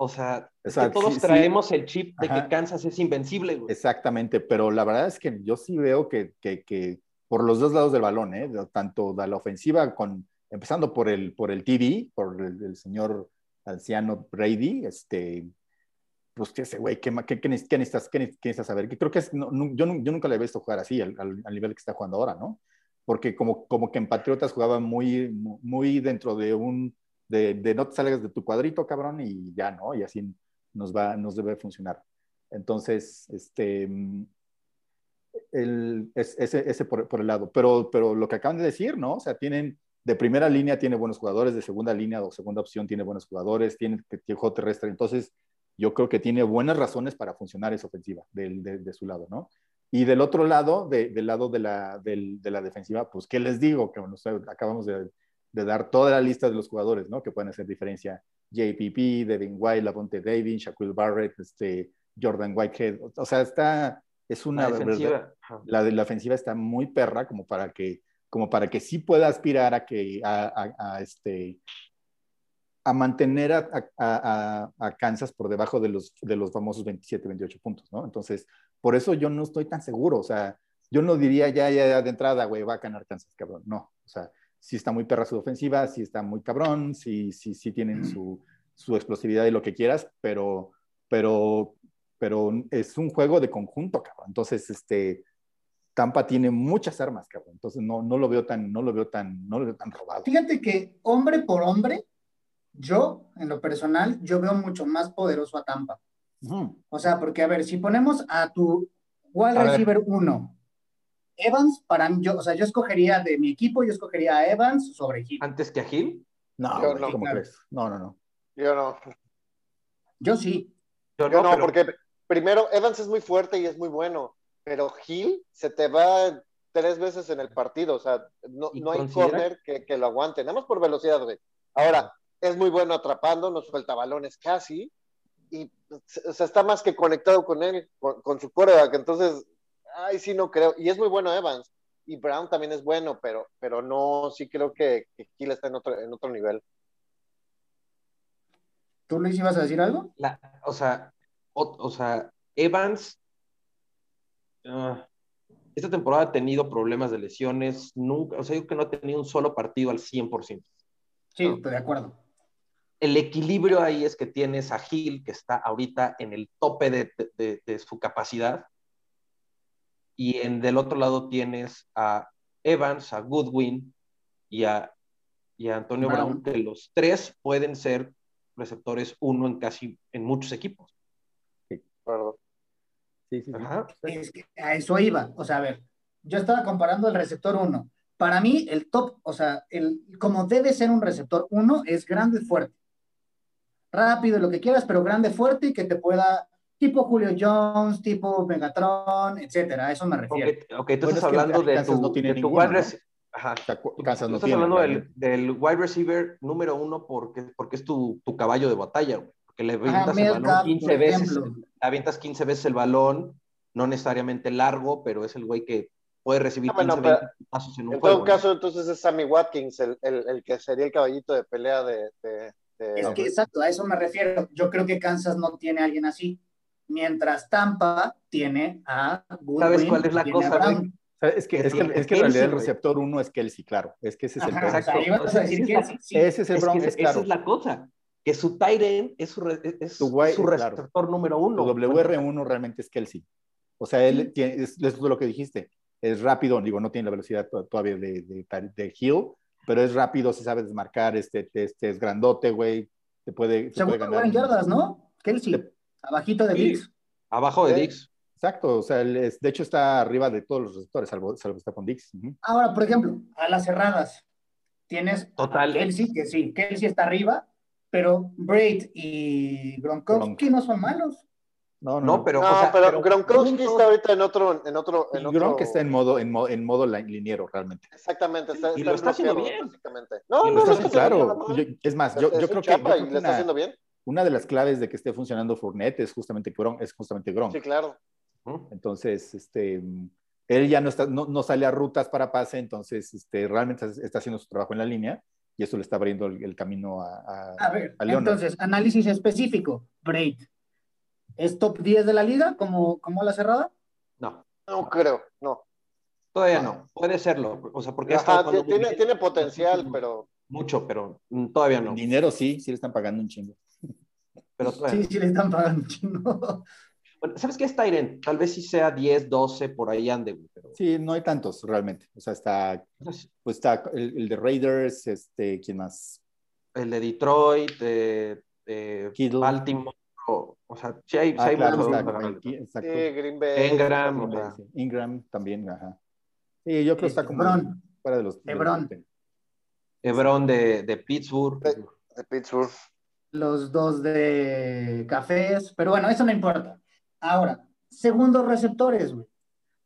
O sea, es que todos sí, traemos sí. el chip de Ajá. que Kansas es invencible, güey. Exactamente, pero la verdad es que yo sí veo que, que, que por los dos lados del balón, ¿eh? tanto de la ofensiva, con, empezando por el, por el TV, por el, el señor anciano Brady, este, pues que ese güey, ¿qué, qué, qué, necesitas, qué, necesitas saber? Que creo que es, no, no, yo, yo, nunca le he visto jugar así, al, al, al, nivel que está jugando ahora, ¿no? Porque como, como que en Patriotas jugaba muy, muy dentro de un, de, de, no te salgas de tu cuadrito, cabrón, y ya, ¿no? Y así nos va, nos debe funcionar. Entonces, este, el, ese, ese por, por, el lado. Pero, pero lo que acaban de decir, ¿no? O sea, tienen de primera línea tiene buenos jugadores, de segunda línea o segunda opción tiene buenos jugadores, tiene, tiene juego terrestre. Entonces, yo creo que tiene buenas razones para funcionar esa ofensiva de, de, de su lado, ¿no? Y del otro lado, de, del lado de la, de, la defensiva, pues, ¿qué les digo? Que bueno, acabamos de, de, dar toda la lista de los jugadores, ¿no? Que pueden hacer diferencia. JPP, Devin White, Lavonte David, Shaquille Barrett, este, Jordan Whitehead. O sea, está, es una... La defensiva. La, la ofensiva está muy perra como para que como para que sí pueda aspirar a que a, a, a este a mantener a, a, a, Kansas por debajo de los, de los famosos 27, 28 puntos, ¿no? Entonces, por eso yo no estoy tan seguro, o sea, yo no diría ya, ya, ya de entrada, güey, va a ganar Kansas, cabrón, no, o sea, sí está muy perra su ofensiva, sí está muy cabrón, sí, sí, sí tienen su, su explosividad y lo que quieras, pero, pero, pero es un juego de conjunto, cabrón, entonces, este, Tampa tiene muchas armas, cabrón. Entonces no, no lo veo tan, no lo veo tan, no lo veo tan robado. Fíjate que hombre por hombre, yo, en lo personal, yo veo mucho más poderoso a Tampa. Ujú. O sea, porque a ver, si ponemos a tu wide receiver 1, Evans, para mí, yo, o sea, yo escogería de mi equipo, yo escogería a Evans sobre Hill. Antes que a Gil, No, Yo no, ¿cómo claro. crees? No, no, no. Yo no. Yo sí. yo Yo no, pero- porque primero Evans es muy fuerte y es muy bueno, pero Hill se te va tres veces en el partido, o sea, no, ¿Y no hay considera- corner que, que lo aguante, nada más por velocidad, güey. Ahora, es muy bueno atrapando, no suelta balones casi, y o sea, está más que conectado con él, con, con su coreback, entonces, ay, sí, no creo, y es muy bueno Evans, y Brown también es bueno, pero, pero no, sí creo que, que Hill está en otro, en otro nivel. ¿Tú, Luis, ibas a decir algo? la- o sea, o, o sea, Evans ah, esta temporada ha tenido problemas de lesiones, nunca, o sea, yo creo que no ha tenido un solo partido al 100%. Sí, No. estoy de acuerdo. El equilibrio ahí es que tienes a Hill, que está ahorita en el tope de, de- de su capacidad, y en, del otro lado tienes a Evans, a Goodwin y a, y a Antonio Brown. Brown, que los tres pueden ser receptores uno en casi en muchos equipos. Perdón. Sí, sí, sí. Ajá. Es que a eso iba. O sea, a ver, yo estaba comparando el receptor 1. Para mí, el top, o sea, el, como debe ser un receptor 1, es grande y fuerte. Rápido, lo que quieras, pero grande, fuerte y que te pueda, tipo Julio Jones, tipo Megatron, etcétera. A eso me refiero. Ok, ok, tú Bueno, estás que hablando de tu, no tiene de tu ninguno, wide ¿no? Ajá. O sea, cu- Tú- no estás tiene. hablando del, wide receiver número uno porque, porque es tu, tu caballo de batalla, güey. Porque le Ajá, avientas el Metcalf, balón 15 por veces, le avientas 15 veces el balón, no necesariamente largo, pero es el güey que puede recibir Ah, bueno, 15, pero 20 pasos en un En juego. todo ¿no? caso, entonces es Sammy Watkins, el, el, el que sería el caballito de pelea de. de- de- Es que exacto, a eso me refiero. Yo creo que Kansas no tiene a alguien así. Mientras Tampa tiene a Goodwin, ¿Sabes cuál es la cosa, güey? Es que, es que, es que en realidad el receptor uno es Kelsey, claro. Es que ese es el Ajá, problema. o sea, Esa que es la- sí. Ese es el Es que es esa claro. es la cosa, que su end es su, re- es Su su, wide, claro. receptor número uno. Tu WR1 realmente es Kelsey. O sea, él tiene, es, es lo que dijiste. Es rápido, digo, no tiene la velocidad to- todavía de, de, de Hill, pero es rápido, se sabe desmarcar, este, este es grandote, güey. Te puede, te puede ganar. yardas, ¿no? Kelsey, Te- abajito de Sí. Dix. Abajo de Sí. Dix. Exacto, o sea, es- de hecho está arriba de todos los receptores, salvo, salvo está con Dix. Ujú. Ahora, por ejemplo, a las cerradas, tienes Total. a Kelsey, que sí, Kelsey está arriba, pero Braid y Gronkowski no son malos. No, no, No, no. pero, no, o sea, pero, Gronkowski juntos- está ahorita en otro. En otro, en Y otro... Gronk está en modo, en modo, en modo li- liniero, realmente. Exactamente, está, Y está lo está haciendo bien. básicamente. No, Y no, lo está no haciendo- está haciendo claro, mal. yo- es más, yo, Es yo creo que, yo creo le está una, haciendo bien. Una de las claves de que esté funcionando Fournette es justamente Gronk, es justamente Gronk. Sí, claro. Entonces, este, él ya no, está, no, no sale a rutas para pase, entonces este, realmente está haciendo su trabajo en la línea y eso le está abriendo el, el camino a, a- A ver, a entonces, análisis específico. Braid. ¿Es top 10 de la liga como, como la cerrada? No, No creo, no. todavía Ah. no. Puede serlo. O sea, porque Ajá, tiene, tiene potencial, pero Mucho, pero todavía no. dinero sí, sí le están pagando un chingo. Pero todavía Sí, sí le están pagando chingo. [LAUGHS] Bueno, ¿Sabes qué es Tyren? Tal vez sí sea 10, 12, por ahí ande, pero... Sí, no hay tantos realmente. O sea, está, pues está el, el de Raiders, este, ¿quién más? El de Detroit, de, de Kittle. Baltimore, o, o sea, sí hay, sí Ah, hay claro, muchos aquí, exacto. sí, Green Bay. Engram, Green Bay. Sí, Ingram también, ajá. Sí, yo creo que está como Hebron. fuera de los. de los Hebron. Hebron de, de Pittsburgh. Sí. de Pittsburgh. Los dos de cafés, pero bueno, eso no importa. Ahora, segundos receptores, güey.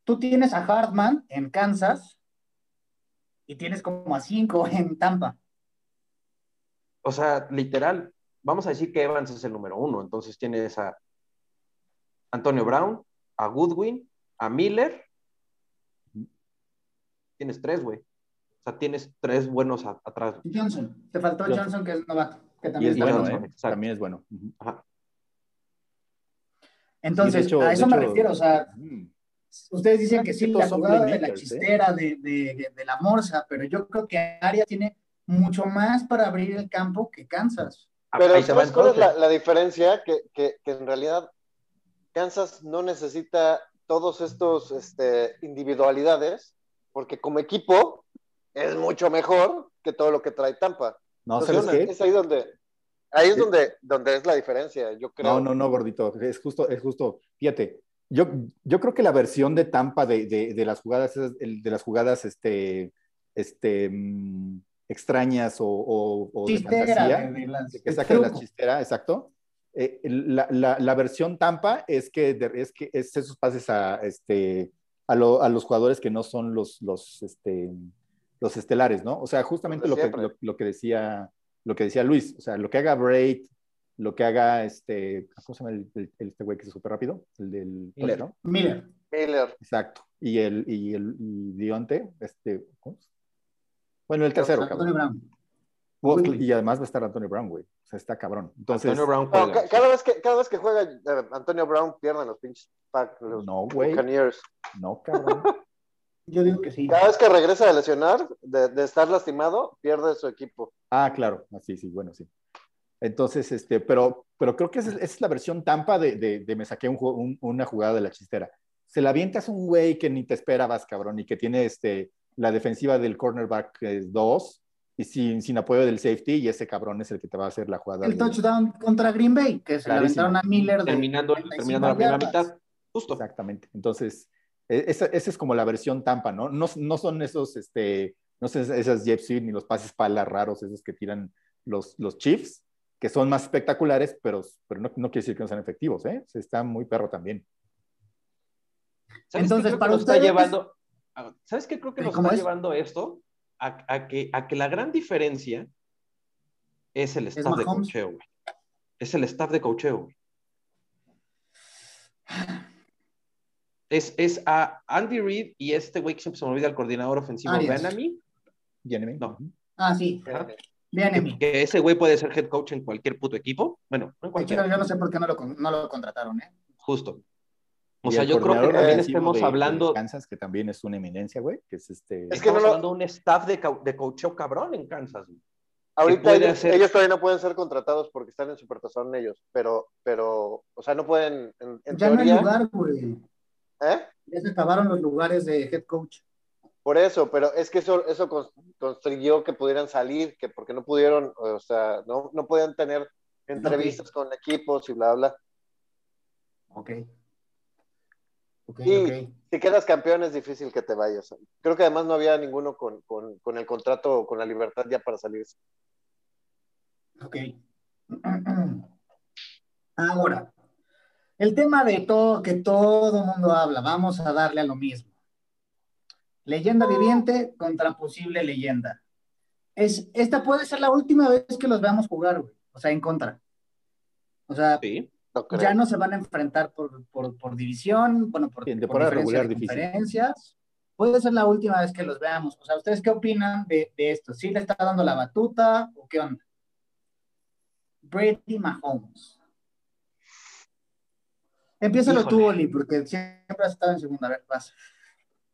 Tú tienes a Hartman en Kansas y tienes como a cinco [LAUGHS] en Tampa. O sea, literal, vamos a decir que Evans es el número uno. Entonces tienes a Antonio Brown, a Goodwin, a Miller. Tienes tres, güey. O sea, tienes tres buenos a- atrás. Johnson, te faltó Johnson. Johnson, que es novato. Que Y también es bueno, ¿eh? También es bueno. Ajá. Entonces, Sí, de hecho- a eso me hecho- refiero. O sea, ustedes dicen que sí, la jugada de la ¿eh? chistera, de, de, de la morsa, pero yo creo que Aria tiene mucho más para abrir el campo que Kansas. Pero Ahí te va ¿sabes cuál es la, diferencia? Que, que, que en realidad Kansas no necesita todos estos este, individualidades, porque como equipo es mucho mejor que todo lo que trae Tampa. No, Entonces, ¿sabes qué? Es ahí donde, ahí es donde, donde es la diferencia, yo creo. No, no, no, gordito. Es justo, es justo. Fíjate, yo, yo creo que la versión de Tampa de, de, de las jugadas, de las jugadas, este, este, mm, extrañas o, o, o de Chistera, fantasía, de las- que saca de la chistera, exacto. Eh, la, la, la versión Tampa es que, de- es que es esos pases a, este, a, lo- a los jugadores que no son los, los, este, los estelares, ¿no? O sea, justamente lo que, lo, lo que decía, lo que decía Luis, o sea, lo que haga Braid, lo que haga este, ¿cómo se llama el, el- el- este güey que es súper rápido? El del Miller. ¿no? Miller. Miller. Exacto. Y el, y el y Dionte, este, ¿cómo? Bueno, el tercero, Antonio cabrón. Brown. Y además va a estar Antonio Brown, güey. O sea, está cabrón. Entonces, Antonio Brown No, juega. ca- cada, vez que, cada vez que juega eh, Antonio Brown pierden los pinches pack, los no, güey. No, cabrón. Yo digo que sí. Cada vez que regresa de lesionar, de, de estar lastimado, pierde su equipo. Ah, claro. Así, sí, bueno, sí. Entonces, este, pero, pero creo que esa es, esa es la versión tampa de, de, de me saqué un, un- una jugada de la chistera. Se la avientas a un güey que ni te esperabas, cabrón, y que tiene este, la defensiva del cornerback 2 y sin, sin apoyo del safety, y ese cabrón es el que te va a hacer la jugada. El de- touchdown contra Green Bay, que se Clarísimo. aventaron a Miller. de Terminando, 35 terminando la primera mitad. Justo. Exactamente. Entonces, esa, esa es como la versión Tampa, ¿no? No, no son esos, este, no son esas sweep ni los pases pala raros, esos que tiran los, los Chiefs, que son más espectaculares, pero, pero no, no quiere decir que no sean efectivos, ¿eh? Se está muy perro también. ¿Sabes Entonces, para nos está llevando? ¿Sabes qué creo que nos ¿cómo está es? llevando esto? A, a que, a que la gran diferencia es el staff de cocheo, güey. Es el staff de cocheo, güey. [SIGHS] [SIGHS] Es, es a Andy Reid y este güey que siempre se me olvida el coordinador ofensivo, Arias. Benami. No. Ah, sí. Emi. Que ese güey puede ser head coach en cualquier puto equipo. Bueno, no en cualquier. yo no sé por qué no lo, no lo contrataron, ¿eh? Justo. O sea, yo creo que también estemos de- de hablando. Kansas, que también es una eminencia, güey, que es este... Es que estamos no lo- hablando de un staff de, de coacheo cabrón en Kansas. güey. Ahorita ellos, hacer- ellos todavía no pueden ser contratados porque están en supertazón ellos, pero, pero, o sea, no pueden, en, en Ya no hay teoría, lugar, güey. ¿Eh? Ya se acabaron los lugares de head coach. Por eso, pero es que eso, eso cons- construyó que pudieran salir, que porque no pudieron, o sea, no, no podían tener entrevistas con equipos y bla, bla. Ok. Ok, Y si quedas campeón es difícil que te vayas. Creo que además no había ninguno con, con, con el contrato o con la libertad ya para salirse. Ok. [CLEARS THROAT] Ahora, el tema de todo, que todo mundo habla, vamos a darle a lo mismo. Leyenda viviente contra posible leyenda. Es, esta puede ser la última vez que los veamos jugar, güey. O sea, en contra. O sea, Sí. No creo. ya no se van a enfrentar por, por, por división, bueno, por, Sí, por regular de difícil. conferencias. Puede ser la última vez que los veamos. O sea, ¿ustedes qué opinan de, de esto? ¿Sí le está dando la batuta o qué onda? Brady Mahomes. Híjole. tú, Oli, porque siempre has estado en segunda. A ver, pasa.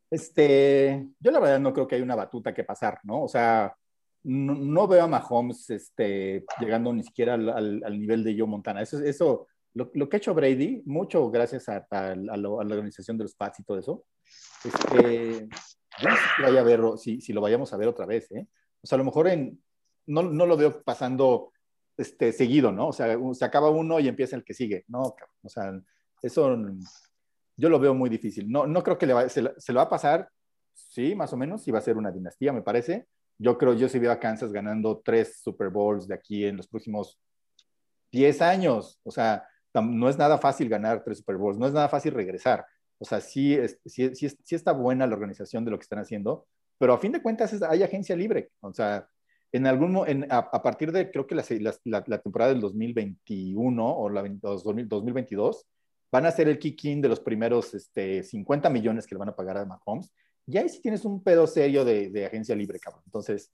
Este, yo la verdad no creo que haya una batuta que pasar, ¿no? O sea, no, no veo a Mahomes este, llegando ni siquiera al, al- al nivel de Joe Montana. Eso, eso lo, lo que ha hecho Brady, mucho gracias a, a- a lo- a la organización de los Pats y todo eso, este, no sé si, vaya a verlo, si, si lo vayamos a ver otra vez, ¿eh? O sea, a lo mejor en, no, no lo veo pasando este, seguido, ¿no? O sea, se acaba uno y empieza el que sigue. No, o sea, eso yo lo veo muy difícil. No, no creo que le va- se, se lo va a pasar, sí, más o menos, y va a ser una dinastía, me parece. Yo creo, yo sí veo a Kansas ganando tres Super Bowls de aquí en los próximos 10 años. O sea, no es nada fácil ganar tres Super Bowls, no es nada fácil regresar. O sea, sí, es- sí, sí, sí está buena la organización de lo que están haciendo, pero a fin de cuentas es- hay agencia libre. O sea, en algún en, a, a partir de, creo que la, la, la- temporada del 2021 o la 20 2000 2022, van a ser el kick-in de los primeros este, 50 millones que le van a pagar a Mahomes. Y ahí sí tienes un pedo serio de, de agencia libre, cabrón. Entonces,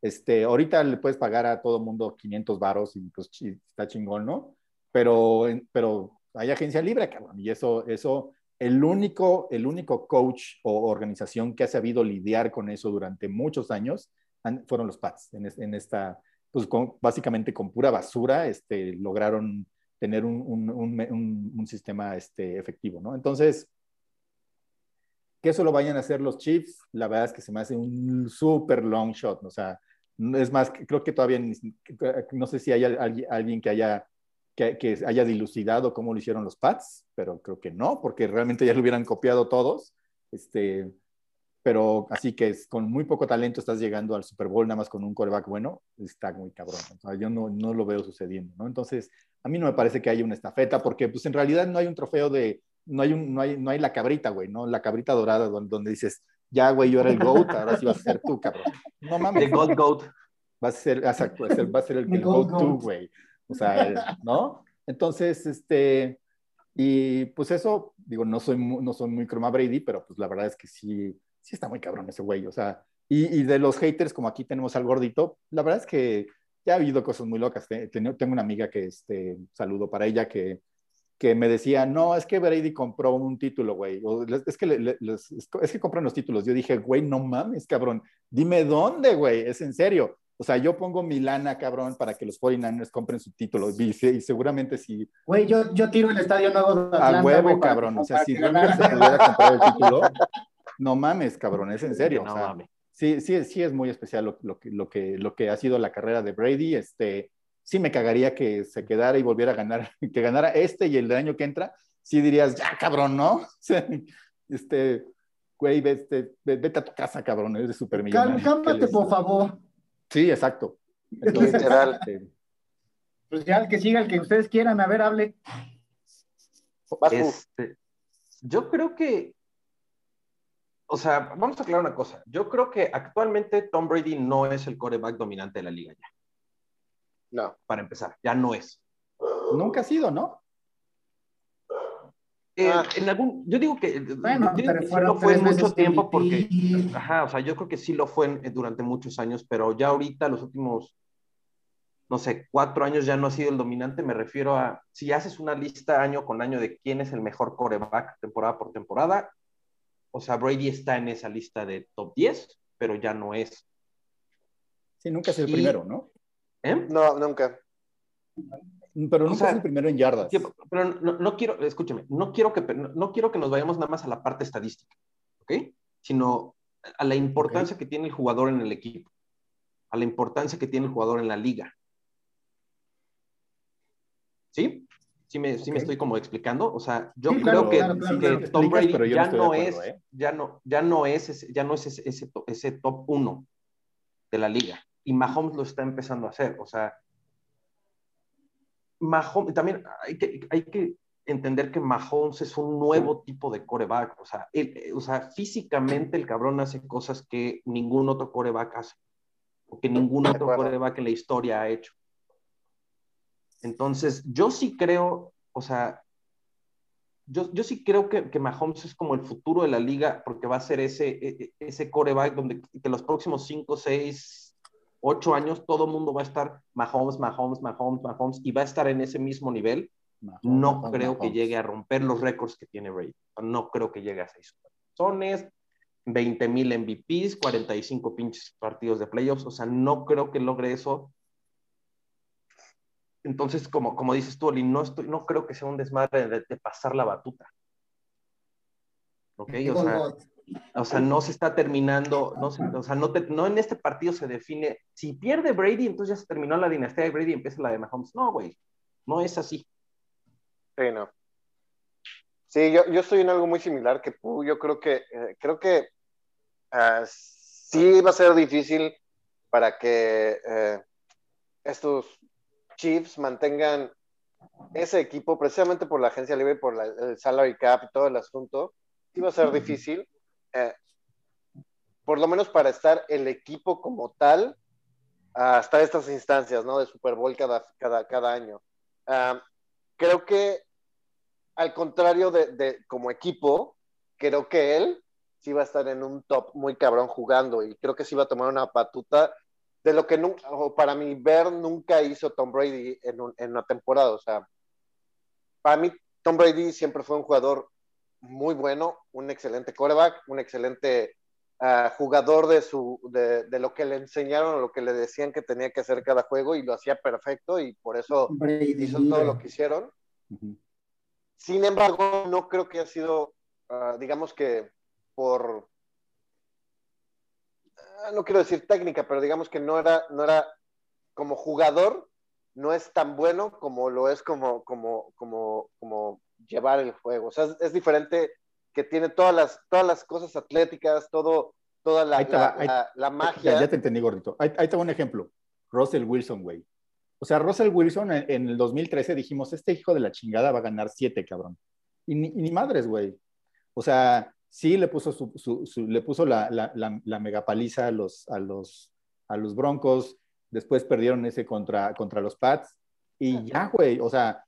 este, ahorita le puedes pagar a todo mundo 500 varos y pues chi- está chingón, ¿no? Pero, pero hay agencia libre, cabrón. Y eso, eso, el único, el único coach o organización que ha sabido lidiar con eso durante muchos años han- fueron los Pats. En, en esta, pues con- básicamente con pura basura, este, lograron tener un, un, un, un- sistema este, efectivo, ¿no? Entonces, que eso lo vayan a hacer los Chiefs, la verdad es que se me hace un super long shot, o sea, Es más, creo que todavía no sé si hay alguien que haya, que, que haya dilucidado cómo lo hicieron los Pats, pero creo que no, porque realmente ya lo hubieran copiado todos. Este, pero así que es, con muy poco talento estás llegando al Super Bowl nada más con un coreback bueno, está muy cabrón. O sea, yo no, no lo veo sucediendo, ¿no? Entonces, a mí no me parece que haya una estafeta, porque pues en realidad no hay un trofeo de, no hay, un, no hay, no hay la cabrita, güey, ¿no? La cabrita dorada donde, donde dices, ya, güey, yo era el GOAT, ahora sí vas a ser tú, cabrón. No mames. El GOAT, GOAT. Va a ser, exacto, va a ser el, el GOAT tú, güey. O sea, ¿no? Entonces, este, y pues eso, digo, no soy, no soy muy croma Brady, pero pues la verdad es que sí, sí está muy cabrón ese güey, o sea, y, y, de los haters, como aquí tenemos al gordito, la verdad es que ya ha habido cosas muy locas. Tengo, una amiga que, este, saludo para ella, que, que me decía, no, es que Brady compró un título, güey. Es que, es que compran los títulos. Yo dije, güey, no mames, cabrón. Dime dónde, güey. Es en serio. O sea, yo pongo mi lana, cabrón, para que los 49ers compren su título. Y, seguramente si... Güey, yo, yo tiro el estadio nuevo de A huevo, cabrón. O sea, si realmente se pudiera comprar el título, no mames, cabrón, es en serio. No mames. Sí, sí, sí es muy especial lo, lo, que, lo, que, lo que ha sido la carrera de Brady. Este, sí me cagaría que se quedara y volviera a ganar, [LAUGHS] que ganara este y el año que entra. Sí dirías, ya, cabrón, ¿no? [LAUGHS] este, güey, vete, vete a tu casa, cabrón, eres súper millonario. Cálmate, por favor. Sí, exacto. Literal. Este, pues ya, el que siga, el que ustedes quieran, a ver, hable. Este, yo creo que o sea, vamos a aclarar una cosa. Yo creo que actualmente Tom Brady no es el coreback dominante de la liga ya. No. Para empezar, ya no es. Nunca ha sido, ¿no? Eh, ah. En algún, yo digo que, bueno, yo sí lo fue mucho tiempo porque, ajá, o sea, yo creo que sí lo fue durante muchos años, pero ya ahorita los últimos, no sé, cuatro años ya no ha sido el dominante. Me refiero a si haces una lista año con año de quién es el mejor coreback temporada por temporada, o sea, Brady está en esa lista de top 10, pero ya no es. Sí, nunca es el primero, ¿no? ¿Eh? No, nunca. Pero nunca es el primero en yardas. pero no, quiero, escúcheme, no quiero, que, no, quiero que nos vayamos nada más a la parte estadística, ¿ok? Sino a la importancia que tiene el jugador en el equipo, a la importancia que tiene el jugador en la liga. ¿Sí? Sí me, sí me estoy como explicando. O sea, yo creo que, Tom Brady ya, no es, ¿eh? ya, no, ya no es, ese, ya no es ese, ese, top uno de la liga. Y Mahomes lo está empezando a hacer. O sea, Mahomes, también hay que, hay que entender que Mahomes es un nuevo tipo de coreback. O sea, o sea, físicamente el cabrón hace cosas que ningún otro coreback hace. O que ningún otro coreback en la historia ha hecho. Entonces, yo sí creo, o sea, yo, yo sí creo que, que, Mahomes es como el futuro de la liga porque va a ser ese, e, e, ese coreback donde que los próximos 5, 6, 8 años todo el mundo va a estar Mahomes, Mahomes, Mahomes, Mahomes y va a estar en ese mismo nivel. no creo que llegue a romper los récords que tiene Brady. No creo que llegue a 6 personas, 20 mil MVPs, 45 pinches partidos de playoffs. O sea, no creo que logre eso entonces, como, como dices tú, Oli, no, estoy, no creo que sea un desmadre de, pasar la batuta. ¿Ok? O sea, o sea, no se está terminando, no, o sea, no, no en este partido se define, si pierde Brady, entonces ya se terminó la dinastía de Brady y empieza la de Mahomes. No, güey, no es así. Sí, no. Sí, yo, yo estoy en algo muy similar que tú, yo creo que, eh, creo que uh, sí va a ser difícil para que eh, estos Chiefs mantengan ese equipo, precisamente por la agencia libre, por el salary cap y todo el asunto, iba a ser difícil, eh, por lo menos para estar el equipo como tal hasta estas instancias, ¿no? De Super Bowl cada, cada, cada año. Creo que, al contrario de, como equipo, creo que él sí va a estar en un top muy cabrón jugando y creo que sí va a tomar una patuta de lo que nunca, o para mí ver nunca hizo Tom Brady en, en, una temporada. O sea, para mí Tom Brady siempre fue un jugador muy bueno, un excelente quarterback, un excelente ah, jugador de, su, de, de, lo que le enseñaron o lo que le decían que tenía que hacer cada juego y lo hacía perfecto y por eso hizo todo lo que hicieron. Sin embargo, no creo que haya sido, ah, digamos que por no quiero decir técnica, pero digamos que no era, no era como jugador, no es tan bueno como lo es como, como, como, como llevar el juego. O sea, es, es diferente que tiene todas las, todas las cosas atléticas, todo, toda la, va, la, ahí- la- la Ya, magia. ya te entendí, gordito. Ahí, ahí te va un ejemplo. Russell Wilson, güey. O sea, Russell Wilson en, en el 2013 dijimos, este hijo de la chingada va a ganar siete, cabrón. Y ni, y ni madres, güey. O sea, sí le puso, su, su- su- le puso la, la, la, la megapaliza a los, a, los, a los Broncos. Después perdieron ese contra, contra los Pats. Y ya, güey. O sea,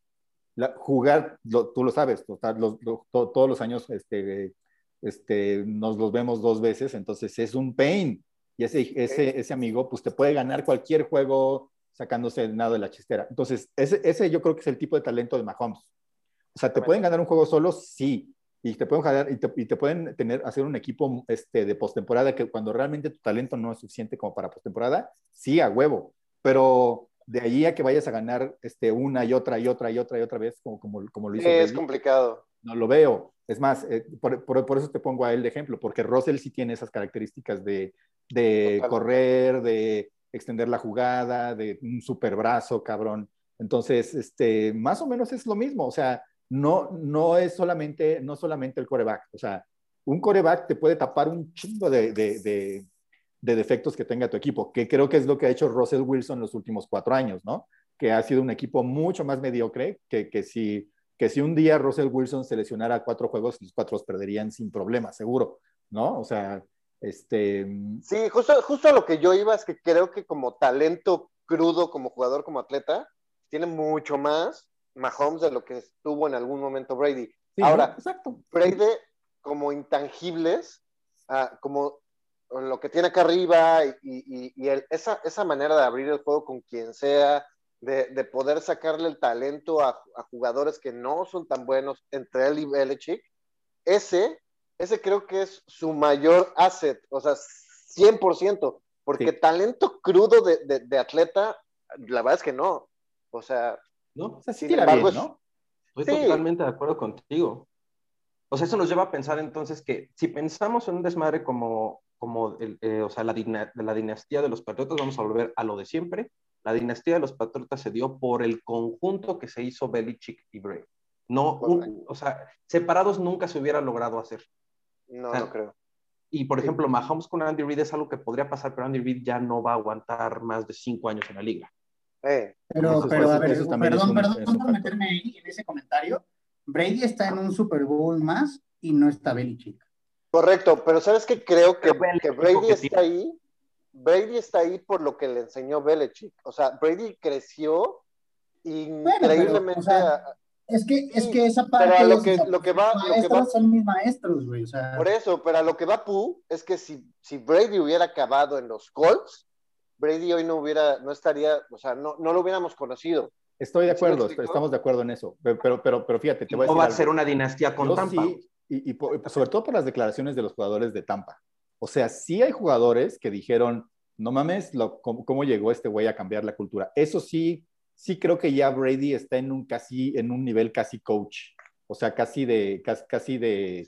jugar, lo- tú lo sabes, o sea, los- lo- to- todos los años este, este, nos los vemos dos veces, entonces es un pain. Y ese, ese, ese amigo, pues te puede ganar cualquier juego sacándose el nado de la chistera. Entonces, ese, ese yo creo que es el tipo de talento de Mahomes. O sea, ¿te pueden ganar un juego solo? Sí. Y te pueden ganar, y te, y te pueden tener, hacer un equipo este, de postemporada que cuando realmente tu talento no es suficiente como para postemporada, sí, a huevo. Pero de ahí a que vayas a ganar este, una y otra y otra y otra y otra vez, como, como, como lo hizo es complicado. no lo veo. Es más, eh, por, por- por eso te pongo a él de ejemplo, porque Russell sí tiene esas características de, de correr, de extender la jugada, de un super brazo, cabrón. Entonces, este, más o menos es lo mismo. O sea, no, no es solamente, no solamente el coreback. O sea, un coreback te puede tapar un chingo de, de, de- de defectos que tenga tu equipo, que creo que es lo que ha hecho Russell Wilson los últimos cuatro años, ¿no? Que ha sido un equipo mucho más mediocre que, que si que si un día Russell Wilson se lesionara cuatro juegos, los cuatro los perderían sin problema, seguro, ¿no? O sea, este... Sí, justo, justo a lo que yo iba es que creo que como talento crudo, como jugador, como atleta, tiene mucho más Mahomes de lo que estuvo en algún momento Brady. sí, Ahora, exacto. Brady como intangibles, ah, como lo que tiene acá arriba y, y- y el- esa, esa manera de abrir el juego con quien sea, de, de poder sacarle el talento a, a jugadores que no son tan buenos entre él y Belichick, ese, ese creo que es su mayor asset, o sea, 100%, porque Sí. talento crudo de, de- de atleta, la verdad es que no. O sea, ¿no? O sea, sí Sin tira embargo, bien, ¿no? Estoy Sí. totalmente de acuerdo contigo. O sea, eso nos lleva a pensar entonces que si pensamos en un desmadre como, como el, eh, o sea, la, dina- la dinastía de los Patriotas, vamos a volver a lo de siempre. La dinastía de los Patriotas se dio por el conjunto que se hizo Belichick y Brady. No, un- o sea, separados nunca se hubiera logrado hacer. no, Ah. no creo. Y por ejemplo, Mahomes con Andy Reid es algo que podría pasar, pero Andy Reid ya no va a aguantar más de cinco años en la liga. Eh, Pero, Eso es- pero a eso- ver, eso también perdón, es un- perdón es un por factor. meterme ahí en ese comentario. Brady está en un Super Bowl más y no está Belichick. Correcto, pero ¿sabes qué? Creo que, Pero que Brady que está ahí. Brady está ahí por lo que le enseñó Belichick. O sea, Brady creció increíblemente. o sea, a- Es que, es Sí, que esa parte. pero a lo es- que- lo que va- lo que va- son mis maestros, güey. O sea, por eso, pero a lo que va Pooh es que si, si Brady hubiera acabado en los Colts, Brady hoy no hubiera, no estaría, o sea, no, no lo hubiéramos conocido. Estoy de ¿Sí me acuerdo, estamos de acuerdo en eso. Pero, pero, pero, pero fíjate, te voy a No decir va a ser una dinastía con Yo Tampa. sí, y, y por- sobre todo por las declaraciones de los jugadores de Tampa. O sea, sí hay jugadores que dijeron, no mames, lo- cómo, cómo llegó este güey a cambiar la cultura. Eso sí, sí creo que ya Brady está en un casi, en un nivel casi coach. O sea, casi de, casi, casi de,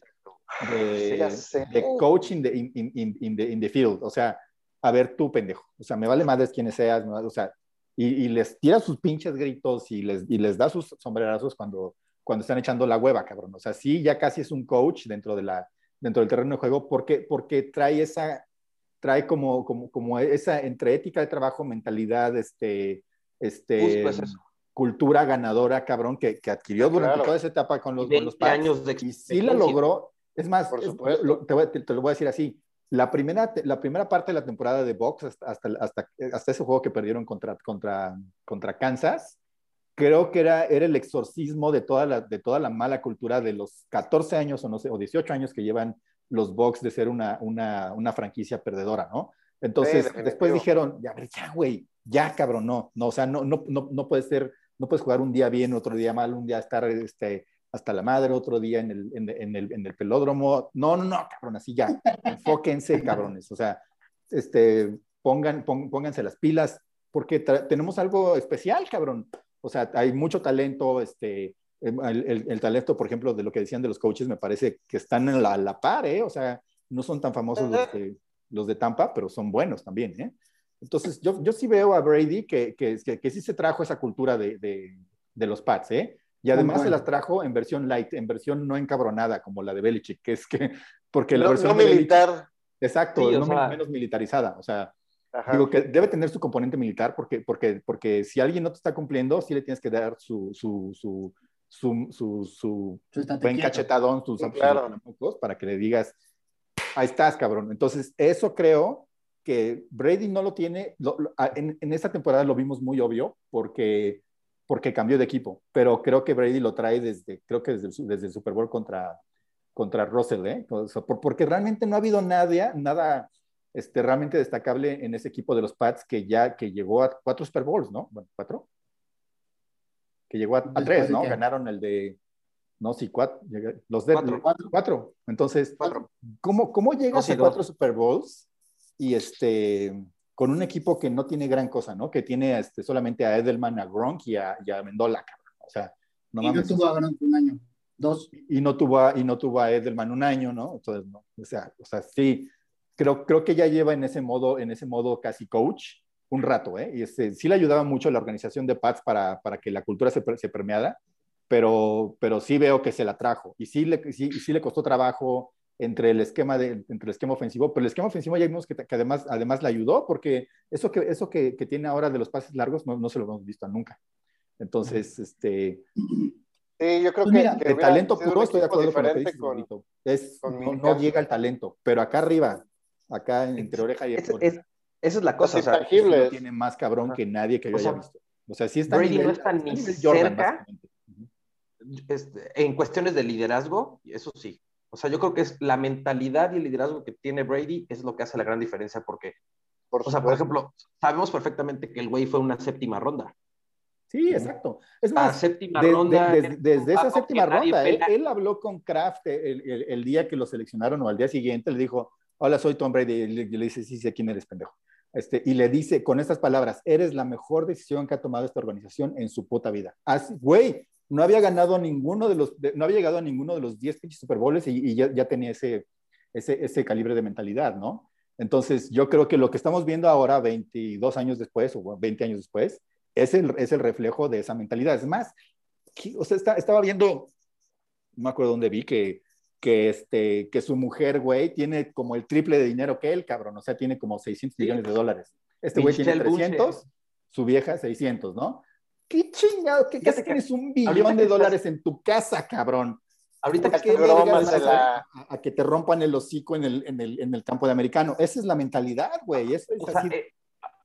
de, de coach in the, in, in- in- in the, in the field. O sea, a ver tú, pendejo. O sea, me vale madres quienes seas, ¿no? o sea, y, y les tira sus pinches gritos y les, y les da sus sombrerazos cuando, cuando están echando la hueva, cabrón. O sea, sí, ya casi es un coach dentro, de la, dentro del terreno de juego porque, porque trae esa, trae como, como, como esa entre ética de trabajo, mentalidad, este, este, Justo es eso. cultura ganadora, cabrón, que, que adquirió durante Claro. toda esa etapa con los, con los 20 Pats. años de y sí la logró. Es más, es- lo- te, voy- te- te lo voy a decir así. La primera, la primera parte de la temporada de Box, hasta, hasta, hasta, hasta ese juego que perdieron contra, contra, contra Kansas, creo que era, era el exorcismo de toda, la, de toda la mala cultura de los 14 años o, no sé, o 18 años que llevan los Bucks de ser una, una, una franquicia perdedora, ¿no? Entonces, definitivo. después dijeron, ya, ya, güey, ya, cabrón, no, no, o sea, no, no, no, no puedes ser, no puedes jugar un día bien, otro día mal, un día estar este, hasta la madre, otro día en el, en, en el, en el pelódromo. No, no, no, cabrón, así ya. Enfóquense, [LAUGHS] cabrones. O sea, este, pongan, pon- pónganse las pilas, porque tenemos algo especial, cabrón. O sea, hay mucho talento, este, el, el- el talento, por ejemplo, de lo que decían de los coaches, me parece que están en la, a la par, ¿eh? O sea, no son tan famosos los que, los de Tampa, pero son buenos también, ¿eh? Entonces, yo, yo sí veo a Brady que, que, que, sí se trajo esa cultura de, de, de los Pats, ¿eh? Y además se las trajo en versión light, en versión no encabronada, como la de Belichick, que es que, [LAUGHS] porque la versión no militar. exacto, no menos militarizada. O sea, digo que debe tener su componente militar, porque, porque, porque si alguien no te está cumpliendo, sí le tienes que dar su, su, su, su, su, su buen cachetadón, sus sí, claro. para que le digas, ahí estás, cabrón. Entonces, eso creo que Brady no lo tiene, lo, lo, en, en esta temporada lo vimos muy obvio, porque porque cambió de equipo, pero creo que Brady lo trae desde, creo que desde, desde el Super Bowl contra, contra Russell, ¿eh? O sea, por, porque realmente no ha habido nada, nada este, realmente destacable en ese equipo de los Pats que ya, que llegó a cuatro Super Bowls, ¿no? Bueno, cuatro. Que llegó a, a tres, ¿no? Ganaron el de, no, sí, cuatro, los de cuatro. cuatro. cuatro. Entonces, cuatro. ¿cómo, cómo llegas a cuatro Super Bowls y este con un equipo que no tiene gran cosa, ¿no? Que tiene este, solamente a Edelman, a Gronk y a, y a Mendola, cabrón. O sea, no y mames. no tuvo a Gronk un año, dos. Y no tuvo a, y no tuvo a Edelman un año, ¿no? Entonces, no. O sea, o sea sí, creo, creo que ya lleva en ese modo, en ese modo casi coach un rato, ¿eh? Y este, sí le ayudaba mucho la organización de Pats para, para que la cultura se, se permeara, pero, pero sí veo que se la trajo. Y sí le, sí, sí le costó trabajo entre el esquema de, entre el esquema ofensivo, pero el esquema ofensivo ya vimos que, que además, además le ayudó porque eso que, eso que, que, tiene ahora de los pases largos no, no se lo hemos visto nunca. Entonces, este... Sí, yo creo pues mira, que, talento puro estoy de acuerdo con lo que dices, con, es, con no, no, llega el talento, pero acá arriba, acá entre oreja y es, es, Esa es la cosa, o sea, no tiene más cabrón que nadie que yo o haya sea, visto. O sea, sí está Brady nivel, no está ni Jordan, cerca. este, en cuestiones de liderazgo, eso sí, o sea, yo creo que es la mentalidad y el liderazgo que tiene Brady es lo que hace la gran diferencia porque, por o sea, por ejemplo, sabemos perfectamente que el güey fue una séptima ronda. Sí, exacto. Es más, la séptima de, ronda, de, de, desde esa séptima ronda, él, él, habló con Kraft el, el, el, día que lo seleccionaron o al día siguiente, le dijo, hola, soy Tom Brady, y le, le dice, sí, sí, ¿quién eres, pendejo? Este, y le dice con estas palabras, eres la mejor decisión que ha tomado esta organización en su puta vida. Así, güey, no había ganado ninguno de los, de, no había llegado a ninguno de los 10 pinches Super Bowls y, y ya, ya, tenía ese, ese, ese calibre de mentalidad, ¿no? Entonces, yo creo que lo que estamos viendo ahora, 22 años después o 20 años después, es el, es el reflejo de esa mentalidad. Es más, o sea, está, estaba viendo, no me acuerdo dónde vi, que, que, este, que su mujer, güey, tiene como el triple de dinero que él, cabrón. O sea, tiene como 600 millones de dólares. Este güey tiene 300, Buche. su vieja 600, ¿no? ¿Qué chingado? ¿Qué casi tienes un billón de dólares en tu casa, cabrón? Ahorita que la... a, a, que te rompan el hocico en el, en el, en el campo de americano. Esa es la mentalidad, güey. Es, es o sea, eh,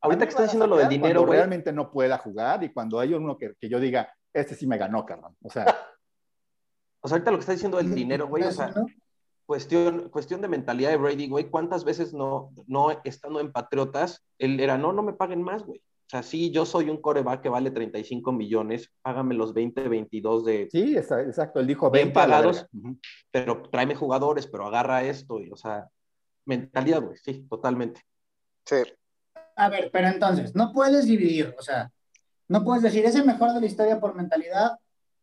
ahorita que estás diciendo lo del dinero, güey. realmente no pueda jugar y cuando hay uno que, que yo diga, este sí me ganó, cabrón. O sea. [LAUGHS] o sea, ahorita lo que está diciendo del [LAUGHS] dinero, güey, o sea, cuestión, cuestión de mentalidad de Brady, güey, ¿cuántas veces no, no estando en Patriotas, él era, no, no me paguen más, güey? O sea, sí, yo soy un coreback que vale 35 millones, págame los 20, 22 de... Sí, exacto, él dijo 20 bien pagados, uh -huh. pero tráeme jugadores, pero agarra esto, y, o sea, mentalidad, güey, sí, totalmente. Sí. A ver, pero entonces, no puedes dividir, o sea, no puedes decir, es el mejor de la historia por mentalidad,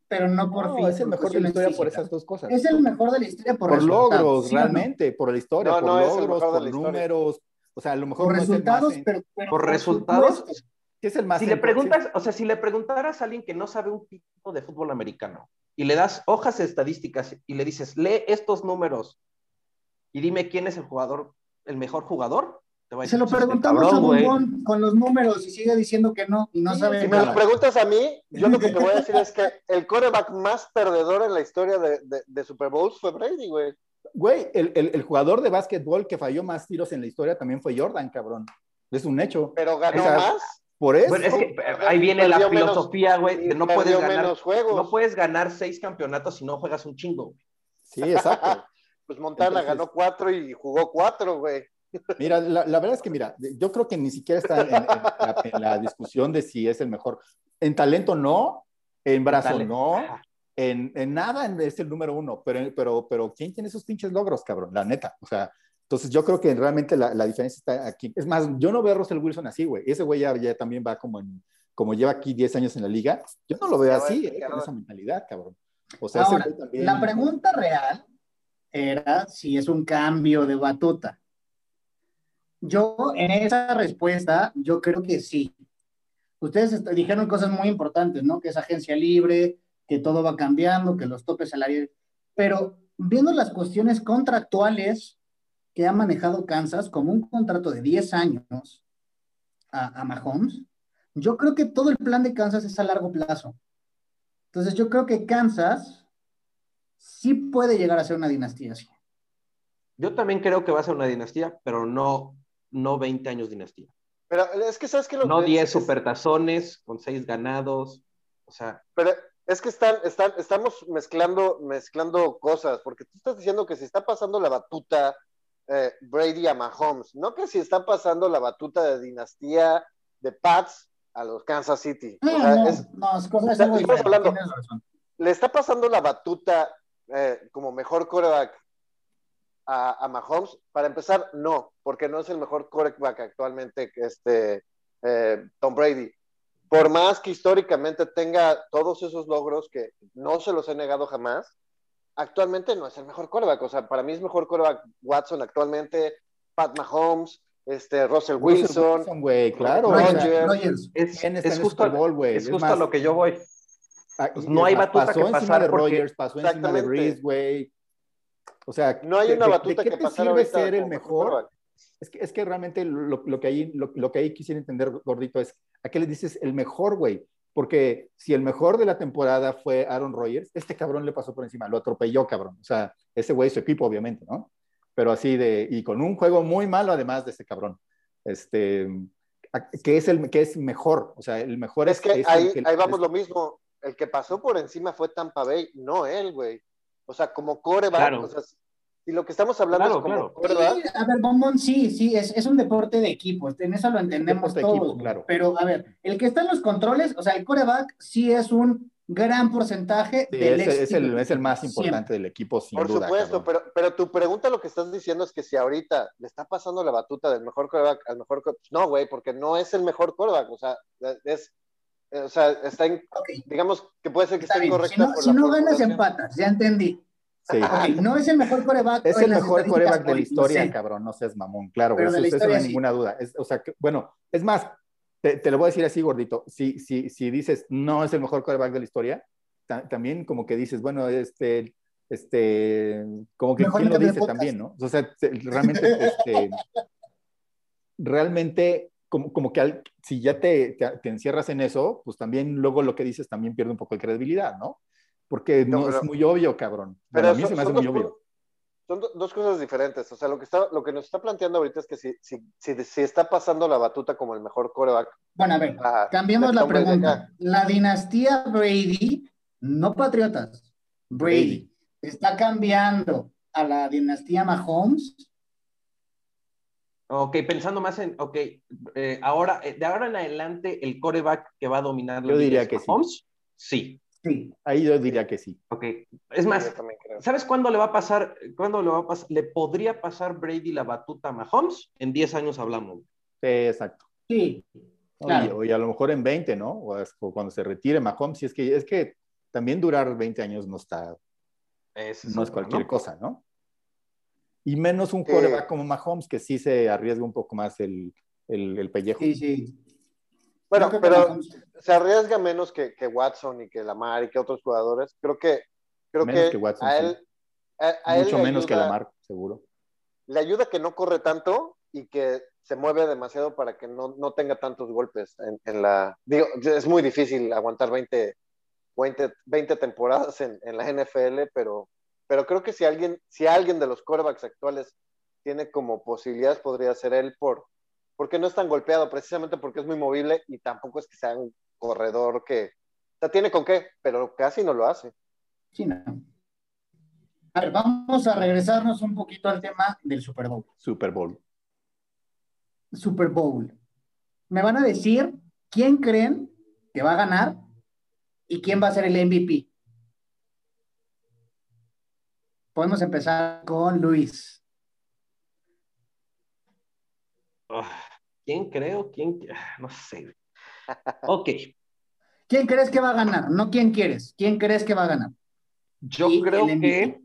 pero no por no, fin. Es el mejor de la historia por esas dos cosas. Es el mejor de la historia por, por logros, ¿sí realmente, no? por la historia, no, por logros, por números. O sea, a lo mejor por no resultados, es pero, pero, por resultados, ¿Qué es el más si le preguntas, o sea, si le preguntaras a alguien que no sabe un tipo de fútbol americano y le das hojas estadísticas y le dices, lee estos números y dime quién es el jugador, el mejor jugador, te va a decir, Se lo preguntamos cabrón, a Bombón con los números y sigue diciendo que no y no sí, sabe. Si me lo preguntas a mí, yo lo que te voy a decir es que el quarterback más perdedor en la historia de, de, de Super Bowls fue Brady, güey. Güey, el, el, el, jugador de básquetbol que falló más tiros en la historia también fue Jordan, cabrón. Es un hecho. Pero ganó o sea, más. Por eso. Bueno, es que ahí viene la filosofía, güey, no puedes ganar. No puedes ganar seis campeonatos si no juegas un chingo, güey. Sí, exacto. [LAUGHS] pues Montana Entonces, ganó cuatro y jugó cuatro, güey. Mira, la, la, verdad es que, mira, yo creo que ni siquiera está en, en, la, en, la, discusión de si es el mejor. En talento no, en brazo talento. no, en, en, nada es el número uno, pero, pero, pero ¿quién tiene esos pinches logros, cabrón? La neta, o sea, entonces yo creo que realmente la, la, diferencia está aquí. Es más, yo no veo a Russell Wilson así, güey. Ese güey ya, ya, también va como en, como lleva aquí 10 años en la liga. Yo no lo veo así, eh, con esa mentalidad, cabrón. O sea, Ahora, también... la pregunta real era si es un cambio de batuta. Yo, en esa respuesta, yo creo que sí. Ustedes dijeron cosas muy importantes, ¿no? Que es agencia libre, que todo va cambiando, que los topes salariales. Pero viendo las cuestiones contractuales que ha manejado Kansas, como un contrato de 10 años a, a Mahomes, yo creo que todo el plan de Kansas es a largo plazo. Entonces, yo creo que Kansas sí puede llegar a ser una dinastía así. Yo también creo que va a ser una dinastía, pero no, no 20 años dinastía. Pero es que, ¿sabes qué? Lo No que- 10 es- supertazones con 6 ganados. O sea, Pero es que están, están, estamos mezclando, mezclando cosas, porque tú estás diciendo que si está pasando la batuta eh, Brady a Mahomes, no que si está pasando la batuta de dinastía de Pats a los Kansas City. O No, sea, no, es- no, es cosa está- estamos hablando- le está pasando la batuta eh, como mejor quarterback a, a Mahomes. Para empezar, no, porque no es el mejor quarterback actualmente que este eh, Tom Brady. Por más que históricamente tenga todos esos logros que no se los he negado jamás, actualmente no es el mejor quarterback. O sea, para mí es mejor quarterback Watson actualmente, Pat Mahomes, este, Russell Russell Wilson. Güey, claro. Rogers. es, ¿quién está es en el justo, Bowl, Es más, lo que yo voy. ah, pues no hay batuta pasó que encima pasar de porque- Rogers, pasó encima de. Breeze, güey. O sea, No hay ¿de- una de- batuta ¿de qué que te pasar sirve ser el mejor? Es que, es que realmente lo, lo que ahí, lo, lo que ahí quisiera entender, gordito, es ¿a qué le dices el mejor, güey? Porque si el mejor de la temporada fue Aaron Rodgers, este cabrón le pasó por encima, lo atropelló, cabrón. O sea, ese güey, su equipo, obviamente, ¿no? Pero así de, y con un juego muy malo además de ese cabrón. Este, ¿qué es el que es mejor? O sea, el mejor es, Es que es ahí, que- ahí vamos es- lo mismo. El que pasó por encima fue Tampa Bay, no él, güey. O sea, como coreback, Claro. o sea, si lo que estamos hablando Claro, es como claro. Sí, a ver, Bombón, sí, sí, es, es un deporte de equipo, en eso lo entendemos todos. equipo, claro. Pero, a ver, el que está en los controles, o sea, el coreback sí es un gran porcentaje sí, del es, el, del es el más importante del equipo, sin por duda. supuesto, pero, pero tu pregunta lo que estás diciendo es que si ahorita le está pasando la batuta del mejor coreback al mejor no, güey, porque no es el mejor coreback, o sea, es, eh, o sea, está en, digamos que puede ser que está esté bien. incorrecta Si no, por si la no ganas, empatas, ya entendí. Sí. No es el mejor coreback. Es el mejor coreback de la historia, cabrón, no seas mamón, claro, Pero eso, eso no hay historia sí. ninguna duda. Es- o sea, que- bueno, es más, te, te lo voy a decir así, gordito, si, si, si dices no es el mejor coreback de la historia, ta- también como que dices, bueno, este, este, como que Mejor quién lo dice también, ¿no? O sea, se- realmente, este, realmente, como, como que al- si ya te, te, te encierras en eso, pues también luego lo que dices también pierde un poco de credibilidad, ¿no? Porque No, no, pero- es muy obvio, cabrón. Pero Bueno, a mí son- se me hace muy dos obvio. Son do- dos cosas diferentes. O sea, lo que, está, lo que nos está planteando ahorita es que si, si, si, si está pasando la batuta como el mejor coreback, Bueno, a ver, a- cambiemos la pregunta. La dinastía Brady, no Patriotas, Brady, ¿está cambiando a la dinastía Mahomes? Ok, pensando más en, ok, eh, ahora, eh, de ahora en adelante, el coreback que va a dominar la Yo diría es que. Mahomes? Sí. Sí. Ahí yo diría que sí. Ok. Es más. ¿sabes cuándo le va a pasar? ¿Cuándo le va a pasar? ¿Le podría pasar Brady la batuta a Mahomes? En 10 años hablamos. Sí, exacto. Sí. Claro. Y, y a lo mejor en 20, ¿no? O, es- o cuando se retire Mahomes, si es que es que también durar 20 años no está, Ese no es cualquier ¿no? cosa, ¿no? Y menos un Sí. coreback como Mahomes, que sí se arriesga un poco más el, el, el pellejo. sí, sí. Bueno, pero se arriesga menos que, que Watson y que Lamar y que otros jugadores. Creo que, creo Menos que, que Watson, a sí. él, a, a Mucho menos que Lamar, seguro. Le ayuda que no corre tanto y que se mueve demasiado para que no, no tenga tantos golpes en, en la... Digo, es muy difícil aguantar 20, 20, 20 temporadas en, en la NFL, pero, pero creo que si alguien, si alguien de los quarterbacks actuales tiene como posibilidades, podría ser él por, porque no es tan golpeado, precisamente porque es muy movible y tampoco es que sea un corredor que... O sea, tiene con qué, pero casi no lo hace. Sí, no. A ver, vamos a regresarnos un poquito al tema del Super Bowl. Super Bowl. Super Bowl. Me van a decir quién creen que va a ganar y quién va a ser el MVP. Podemos empezar con Luis. Ah, ¿Quién creo? ¿Quién? Ah, No sé. Ok. ¿Quién crees que va a ganar? No quién quieres. ¿Quién crees que va a ganar? Yo Y creo que.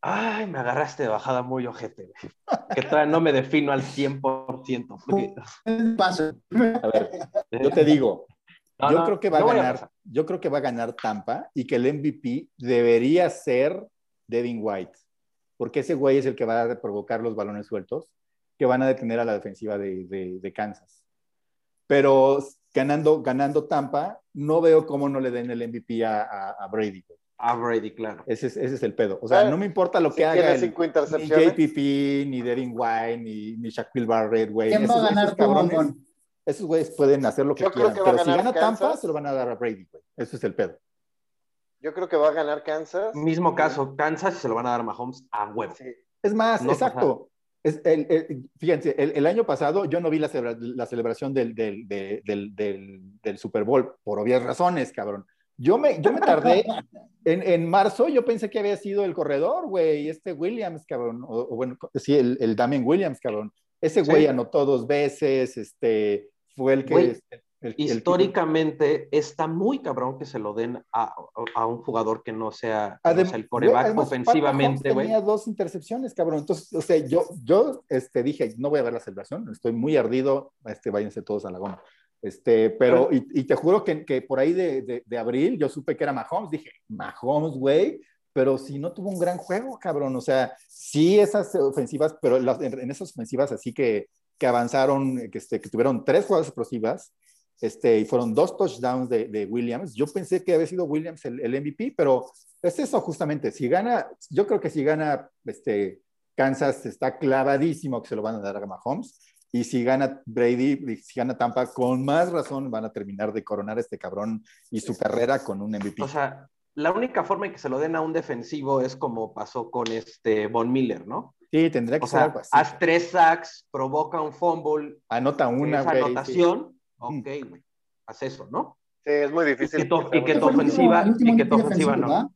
Ay, me agarraste de bajada muy ojete, güey. Que todavía no me defino al 100%. porque- Paso. A ver, yo te digo, No, yo no, creo que va a no ganar, yo creo que va a ganar Tampa y que el MVP debería ser Devin White, porque ese güey es el que va a provocar los balones sueltos que van a detener a la defensiva de, de- de Kansas. Pero ganando, ganando Tampa, no veo cómo no le den el MVP a, a- a Brady. güey. A Brady, claro. Ese es, ese es el pedo. O sea, no me importa lo Si que haga tiene el- ni. JPP, ni Devin White, ni, ni Shaquille Barrett, güey. ¿Quién va a Esos- ganar cabrones- esos güeyes pueden hacer lo que Yo quieran, que pero si gana Tampa, Kansas. se lo van a dar a Brady, güey. Ese es el pedo. Yo creo que va a ganar Kansas. Mismo caso, Kansas se lo van a dar a Mahomes a huevo. Sí. Es más, No exacto. Es el- el- fíjense, el, el año pasado yo no vi la, celebra- la celebración del, del, del, del, del- del Super Bowl, por obvias razones, cabrón. Yo me, yo me tardé, [LAUGHS] en, en marzo yo pensé que había sido el corredor, güey, este Williams, cabrón, o, o bueno, sí, el, el Damien Williams, cabrón. Ese güey Sí. anotó dos veces, este, fue el que... Güey, el- el- Históricamente está muy cabrón que se lo den a, a un jugador que no sea, que no Adem- sea el coreback además, ofensivamente, güey. Tenía dos intercepciones, cabrón. Entonces, o sea, yo, yo este, dije, no voy a ver la celebración, estoy muy ardido, este, váyanse todos a la goma. Este, pero, y, y te juro que, que por ahí de, de, de abril yo supe que era Mahomes, dije, Mahomes, güey, pero si no tuvo un gran juego, cabrón. O sea, sí esas ofensivas, pero las- en, en esas ofensivas así que, que avanzaron, que, este, que tuvieron tres jugadas explosivas, este, y fueron dos touchdowns de, de Williams. Yo pensé que había sido Williams el, el MVP, pero es eso justamente. Si gana, yo creo que si gana este, Kansas, está clavadísimo que se lo van a dar a Mahomes. Y si gana Brady, si gana Tampa, con más razón van a terminar de coronar a este cabrón y su carrera con un MVP. O sea, la única forma en que se lo den a un defensivo es como pasó con este Von Miller, ¿no? sí, tendría que O ser sea, algo así. haz tres sacks, provoca un fumble, Anota una, esa güey. sí. Anotación, ok, güey, haz eso, ¿no? Sí, es muy Y difícil. que y que tu ofensiva, y que tu ofensiva no. ¿verdad?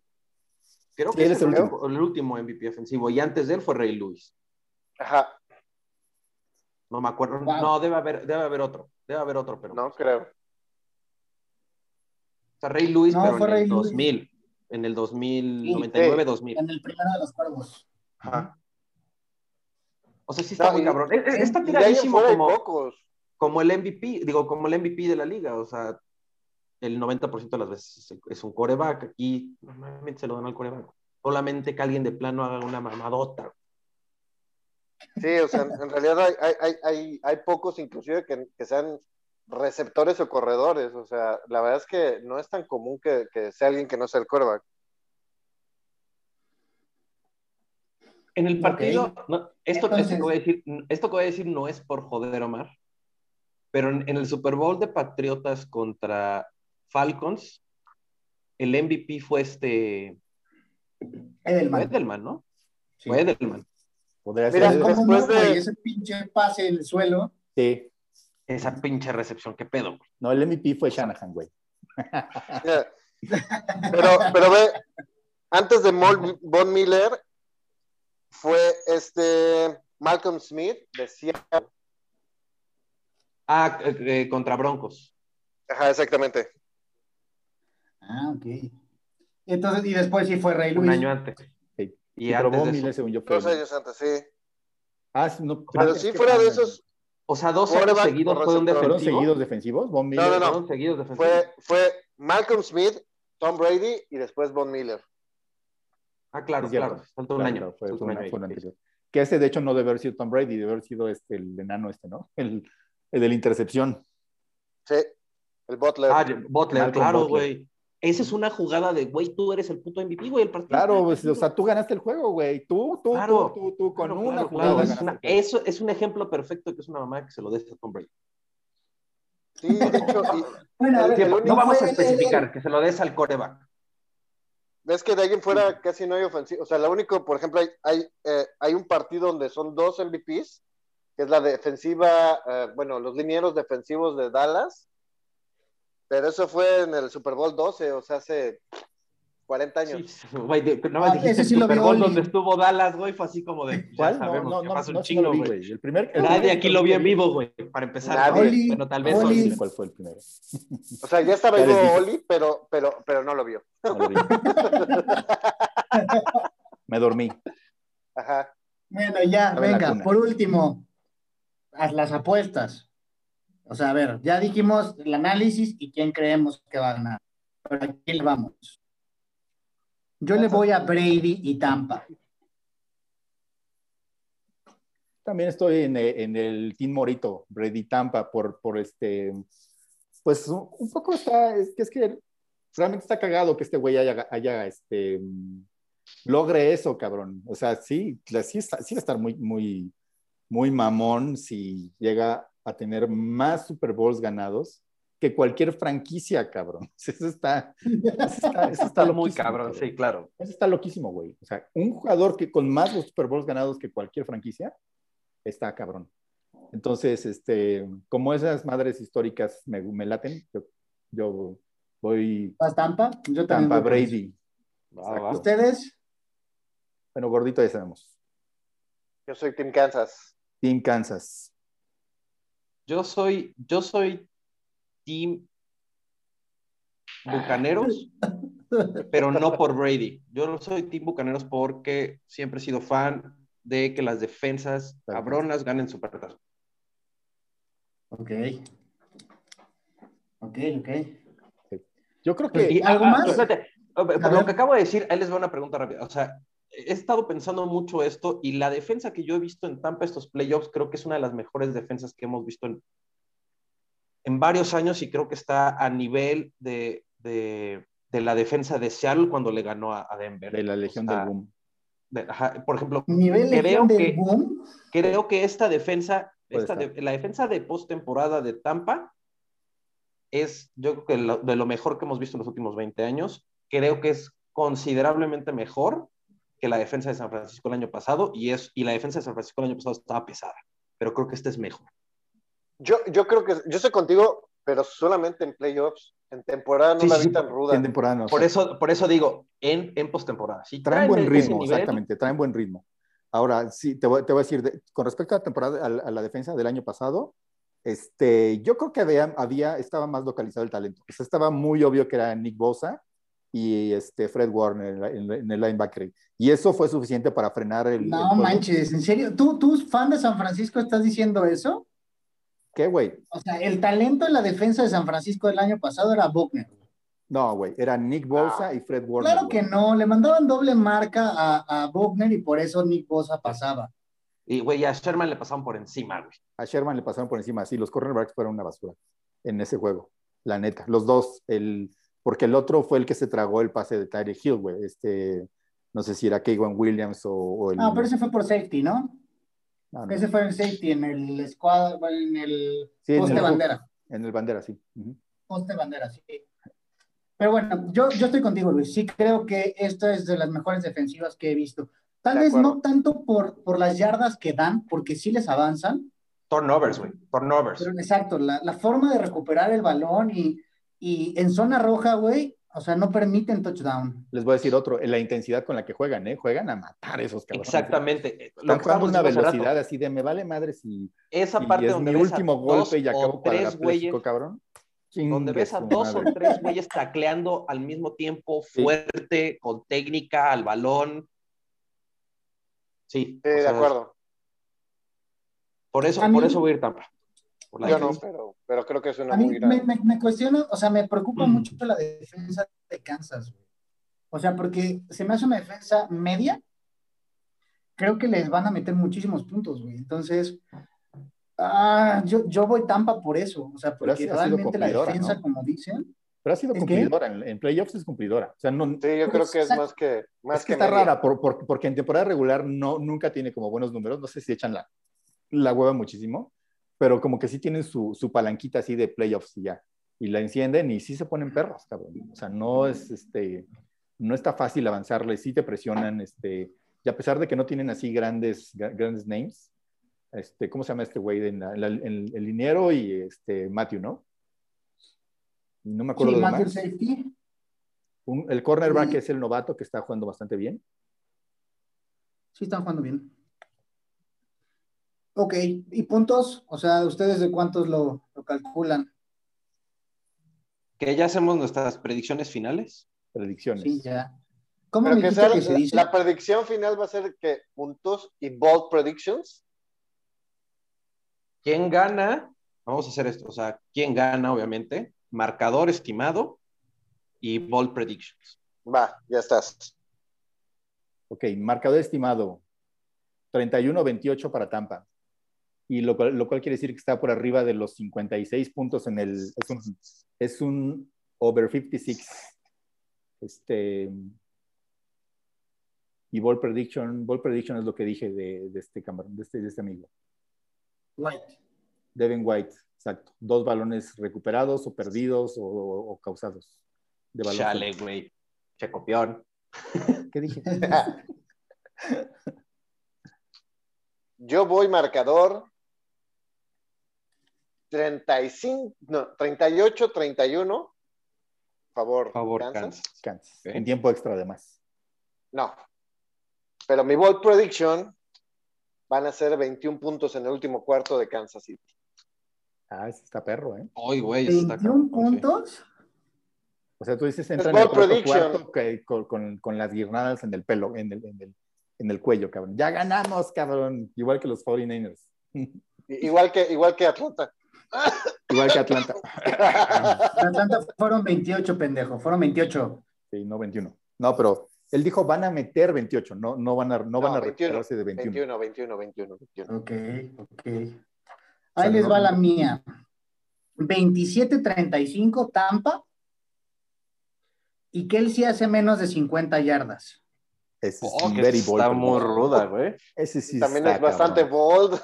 Creo Sí, que es el último. el último MVP ofensivo y antes de él fue Ray Lewis. Ajá, No me acuerdo. Wow. No, debe haber, debe haber otro. Debe haber otro, pero. no creo. O sea, Ray Lewis, No, pero fue en el Lewis. 2000. En el Sí. 2099, 2000. En el primero de los cuervos. Ajá. O sea, sí está No, muy cabrón. Es- es- Está tiradísimo como, pocos. Como el MVP, digo, como el MVP de la liga. O sea, el 90% de las veces es- un coreback. Aquí normalmente se lo dan al coreback. Solamente que alguien de plano haga una mamadota. Sí, o sea, en realidad hay, hay, hay, hay, pocos inclusive que, que sean receptores o corredores. O sea, la verdad es que no es tan común que, que sea alguien que no sea el quarterback. En el partido, no, esto, Entonces- esto, que voy a decir, esto que voy a decir no es por joder, Omar, pero en, en el Super Bowl de Patriotas contra Falcons, el MVP fue este fue Edelman. Edelman, ¿no? Sí. Fue Edelman. Podría Mira, ser. ¿Cómo después no, de- Ese pinche pase en el suelo. Sí. Esa pinche recepción, qué pedo. güey. No, el MVP fue Shanahan, güey. Mira, Pero, pero ve, antes de Mol- Von Miller fue este Malcolm Smith de Seattle. Ah, eh, contra Broncos. Ajá, exactamente. Ah, ok. Entonces, y después sí fue Ray Un Lewis. año antes. Sí. Y Sí, pero antes de Miller, eso. según yo, fue. Dos años antes, sí. Ah, sí, no, Pero es sí, fuera de esos, O sea, dos años seguidos fue un receptor. ¿Fueron defensivo. seguidos defensivos? Von Miller. No, no, no. Fueron seguidos defensivos. fue, fue Malcolm Smith, Tom Brady y después Von Miller. Ah, claro, claro. Faltó un año. claro, fue, un año fue un. Que ese, de hecho, no debe haber sido Tom Brady, debe haber sido este, el enano este, ¿no? El, el de la intercepción. Sí, el Butler. Ah, Butler, Malcolm claro, güey. Esa es una jugada de, güey, tú eres el puto MVP, güey, el partido. Claro, pues, o sea, tú ganaste el juego, güey. Tú, tú, Claro. tú, tú, tú, con Claro, una claro, jugada claro. Es, una- eso es un ejemplo perfecto que es una mamá que se lo dé a Tom Brady. Sí, de hecho, y [LAUGHS] Bueno, a ver, El no vamos a especificar, que se lo des al coreback. ves que de ahí en fuera casi no hay ofensivo. O sea, lo único, por ejemplo, hay, hay, eh, hay un partido donde son dos MVPs, que es la defensiva, eh, bueno, los linieros defensivos de Dallas. Pero eso fue en el Super Bowl 12, o sea, hace 40 años. Sí, güey, de- nada Ah, más dijiste ese sí Super Bowl donde estuvo Dallas, güey, fue así como de, ya ¿Cuál? No, sabemos no, que no, pasa un no, sí chingo, vi, güey. El primer. el Nadie primer aquí lo vio en vi. vivo, güey, para empezar. Nadie. ¿no? Oli, Bueno, tal vez Oli. ¿Cuál fue el primero? O sea, ya estaba vivo. Oli, pero, pero, pero no lo vio. No lo vi. [LAUGHS] Me dormí. Ajá. Bueno, ya, venga, por último, las apuestas. O sea, a ver, ya dijimos el análisis y quién creemos que va a ganar. Pero ¿a quién le vamos? Yo le voy a Brady y Tampa. También estoy en, eh, en el Team Morito, Brady Tampa, por, por este, pues un poco está, es que es que realmente está cagado que este güey haya, haya este, mm, logre eso, cabrón. O sea, sí, sí, sí va a estar muy, muy, muy mamón si llega a tener más Super Bowls ganados que cualquier franquicia, cabrón. [LAUGHS] Eso está, eso está, eso está muy loquísimo, cabrón, sí, claro. Eso está loquísimo, güey. O sea, un jugador que con más los Super Bowls ganados que cualquier franquicia, está cabrón. Entonces, este, como esas madres históricas me, me laten, yo, yo voy ¿Vas Tampa? Yo también. Tampa. Brady. Va, va. Exacto. ¿Ustedes? Bueno, gordito ya sabemos. Yo soy Team Kansas. Team Kansas. Yo soy, yo soy Team Bucaneros, [LAUGHS] pero no por Brady. Yo no soy Team Bucaneros porque siempre he sido fan de que las defensas cabronas ganen supertazón. Ok. Ok, ok. Yo creo que ¿Y algo más? espérate, por lo que acabo de decir, ahí les va una pregunta rápida. O sea, he estado pensando mucho esto y la defensa que yo he visto en Tampa estos playoffs creo que es una de las mejores defensas que hemos visto en, en varios años y creo que está a nivel de, de, de la defensa de Seattle cuando le ganó a, a Denver. de la Legión O sea, del Boom. de- ajá, por ejemplo, Nivel Creo Legión del que- boom. creo que esta defensa, esta la defensa de postemporada de Tampa es, yo creo que lo- de lo mejor que hemos visto en los últimos 20 años. Creo que es considerablemente mejor que la defensa de San Francisco el año pasado y, es, y la defensa de San Francisco el año pasado estaba pesada, pero creo que este es mejor. Yo, yo creo que yo estoy contigo, pero solamente en playoffs. En temporada no Sí, la sí, vi tan ruda. En temporada no. Por eso, por eso digo, en, en postemporada. Si traen buen ese ritmo, nivel, exactamente, traen buen ritmo. Ahora, sí, te voy, te voy a decir, de- con respecto a la temporada, a la, a la defensa del año pasado, este, yo creo que había, había, estaba más localizado el talento. O sea, estaba muy obvio que era Nick Bosa y este Fred Warner en, el linebacker. Y eso fue suficiente para frenar el. el No juego. manches, ¿en serio? ¿Tú, tú, fan de San Francisco, estás diciendo eso? ¿Qué, güey? O sea, el talento en la defensa de San Francisco del año pasado era Buckner. No, güey, era Nick Bosa y Fred Warner. Claro que güey. no, le mandaban doble marca a, a Buckner y por eso Nick Bosa pasaba. y güey, a Sherman le pasaron por encima, güey. A Sherman le pasaron por encima. Sí, los cornerbacks fueron una basura en ese juego. La neta. Los dos, el, porque el otro fue el que se tragó el pase de Tyreek Hill, güey. Este, no sé si era Kaywan Williams o, o el. No, pero ese fue por safety, ¿no? no, no. Ese fue en safety, en el squad, en el Sí, en poste el- bandera. En el bandera, sí. Ujú. Poste bandera, sí. Pero bueno, yo, yo estoy contigo, Luis. Sí creo que esta es de las mejores defensivas que he visto. Tal De vez acuerdo. no tanto por, por las yardas que dan, porque sí les avanzan, Turnovers, güey. Turnovers. pero exacto, la, la forma de recuperar el balón y, y en zona roja, güey, o sea, no permiten touchdown. Les voy a decir otro, en la intensidad con la que juegan, ¿eh? Juegan a matar esos cabrones. Exactamente. Están Lo que jugando una velocidad así de me vale madre si, Esa si parte es donde mi ves último golpe y acabo cuadrapléjico, cabrón. donde ves a dos o tres güeyes tacleando al mismo tiempo, Sí. fuerte, con técnica, al balón. Sí, Sí, o de sea, acuerdo. Por eso, por eso voy a ir Tampa. Por la Yo no, pero, pero creo que es una A mí muy me, grande. me, me cuestiona, o sea, me preocupa Mm. mucho la defensa de Kansas, güey. O sea, porque se me hace una defensa media, creo que les van a meter muchísimos puntos, güey. Entonces, ah, yo, yo voy Tampa por eso, o sea, porque realmente la cumplidora, defensa, ¿no? como dicen, Pero ha sido cumplidora, en, en playoffs es cumplidora. O sea, no, Sí, yo creo que es Exacto. más que más es que, que está media. rara, por- por- porque en temporada regular no, nunca tiene como buenos números, no sé si echan la, la hueva muchísimo, pero como que sí tienen su, su palanquita así de playoffs y ya, y la encienden y sí se ponen perros, cabrón. O sea, no es, este, no está fácil avanzarle, sí te presionan, este, y a pesar de que no tienen así grandes, gra- grandes names, este, ¿cómo se llama este güey? En la- en la- en el liniero y este, Matthew, ¿no? Y no me acuerdo sí, de Matthew más. Safety, Un- el cornerback Sí. es el novato que está jugando bastante bien. sí están jugando bien. Ok, ¿y puntos? O sea, ¿ustedes de cuántos lo, lo calculan? Que ya hacemos nuestras predicciones finales. Predicciones. Sí, ya. ¿Cómo me que dijiste sea, que se la, dice? la predicción final va a ser que puntos y bold predictions. ¿Quién gana? Vamos a hacer esto, o sea, ¿quién gana, obviamente? Marcador estimado y ball predictions. Va, ya estás. Ok, marcador estimado 31-28 para Tampa. Y lo cual, lo cual quiere decir que está por arriba de los 56 puntos en el. Es un, es un over 56. Este. Y ball prediction, ball prediction es lo que dije de, de este camarón, de este, de este amigo. White. Devin White, exacto. Dos balones recuperados o perdidos o, o causados. De balón Chale, güey. Che copión. [LAUGHS] ¿Qué dije? [LAUGHS] Yo voy marcador 35, no, 38, 31. Favor, Favor, Kansas. Kansas. Kansas. En tiempo extra, además. No. Pero mi bold prediction van a ser 21 puntos en el último cuarto de Kansas City. Ah, ese está perro, ¿eh? Ay, güey. eso está 21 cabrón, sí. puntos. O sea, tú dices entra en el cuarto cuarto que- con, con- con las guirnaldas en el pelo, en el, en el, en el cuello, cabrón. Ya ganamos, cabrón. Igual que los 49ers. I- Igual que, igual que Atlanta. Igual que Atlanta. Atlanta fueron 28, pendejo. Fueron 28. Sí, no 21. No, pero él dijo van a meter 28, no, no van a, no van a 21, recuperarse de 21. 21, 21, 21, 21. Ok, ok. O sea, Ahí les no- va la mía. 27-35 Tampa. Y Kelsey hace menos de 50 yardas. Ese es Oh, que very está bold muy prediction. ruda, güey. Ese sí También está, es bastante cabrón. bold.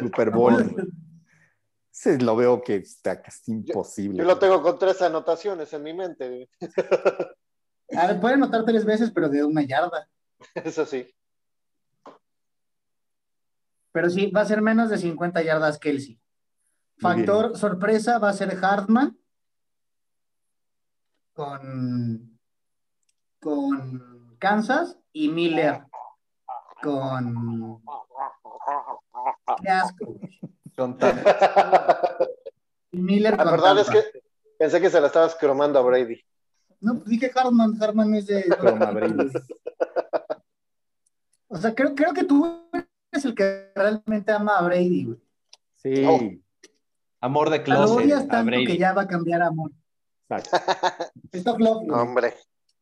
Super Bowl. [LAUGHS] Lo veo que está casi imposible. Yo lo tengo con tres anotaciones en mi mente. A ver, puede anotar tres veces, pero de una yarda. [LAUGHS] Eso sí. Pero sí, va a ser menos de 50 yardas Kelsey. Factor sorpresa va a ser Hartman con, con Kansas y Miller con... Qué asco. Con tan- Y Miller La con verdad es Tampa. que pensé que se la estabas cromando a Brady. No, pues dije Hartman, Hartman es de... [LAUGHS] Croma Brady. O sea, creo, creo que tú eres el que realmente ama a Brady, güey. Sí, Oh. Amor de Lo closet. odias a tanto Brady. que ya va a cambiar a amor. exacto. [LAUGHS] Está flop, güey. Hombre,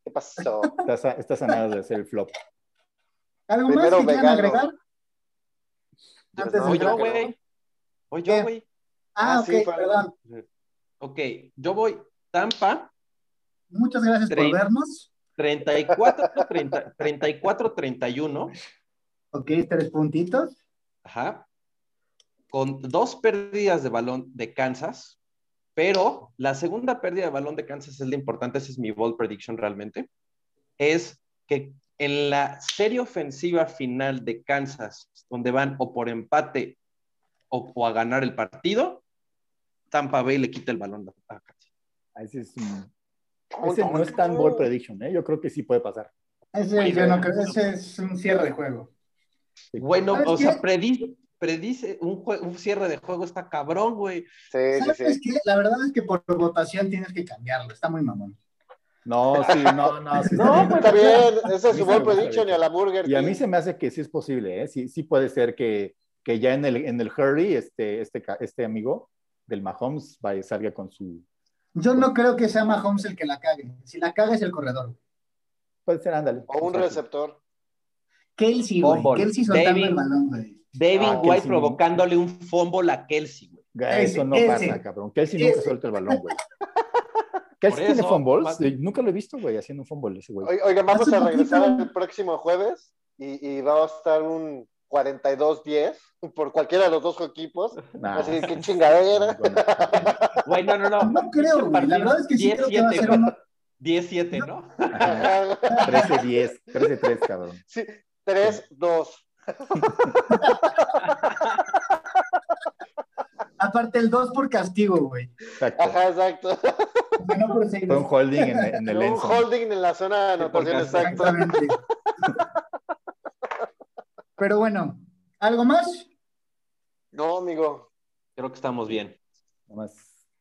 ¿qué pasó? [LAUGHS] Está, sa- está sanado de hacer el flop. ¿Algo más que quieran agregar? Antes de yo, güey. Voy yo, güey. Ah, Ah, ok, sí, perdón. Ok, yo voy Tampa, Muchas gracias por vernos. 34, 30, 34, 31. Ok, tres puntitos. Ajá. Con dos pérdidas de balón de Kansas, pero la segunda pérdida de balón de Kansas es la importante, esa es mi bold prediction realmente, es que en la serie ofensiva final de Kansas, donde van o por empate o, o a ganar el partido, Tampa Bay le quita el balón a. Ah, Ese, es un- ese no es tan bold prediction, ¿eh? Yo creo que sí puede pasar. Ese, Muy yo no bien. creo, ese es un cierre de juego. Bueno, ¿Sabes o sea, predice, predice un, cierre de juego está cabrón, güey. Sí, sí, ¿Sabes sí. qué? La verdad es que por votación tienes que cambiarlo. Está muy mamón. No, sí, no, no. sí No, está pues bien. está bien. Esa es su gusta prediction y a la Burger Y a mí se me hace que sí es posible, ¿eh? Sí, sí puede ser que, que ya en el, en el hurry este, este, este amigo del Mahomes vaya, salga con su... Yo no creo que sea Mahomes el que la cague. Si la caga es el corredor. Puede ser, ándale. O un receptor. Kelsey, güey. Kelsey soltando David. el balón, güey. David Ah, White provocándole un fumble a Kelsey, güey. Eso no ese. pasa, cabrón. Kelsey nunca suelta el balón, güey. [LAUGHS] Kelsey tiene fumbles. Nunca lo he visto, güey, haciendo un fumble ese güey. Oi- Oigan, vamos a regresar poquito- el próximo jueves y, y va a estar un 42-10 por cualquiera de los dos equipos. Nah. Así que chingadera. [LAUGHS] Bueno, Güey, no, no, no. No creo, güey. La verdad es que sí creo que va a ser 10-7, uno. 10-7, ¿no? ajá. 13-10, 13-3, cabrón. Sí, 3-2. [LAUGHS] Aparte, el 2 por castigo, güey. Exacto. Ajá, exacto. No por seis. Fue un holding en, en el Un holding en la zona de anotación, exacto. Exactamente. [LAUGHS] Pero bueno, ¿algo más? No, amigo. Creo que estamos bien. Nomás.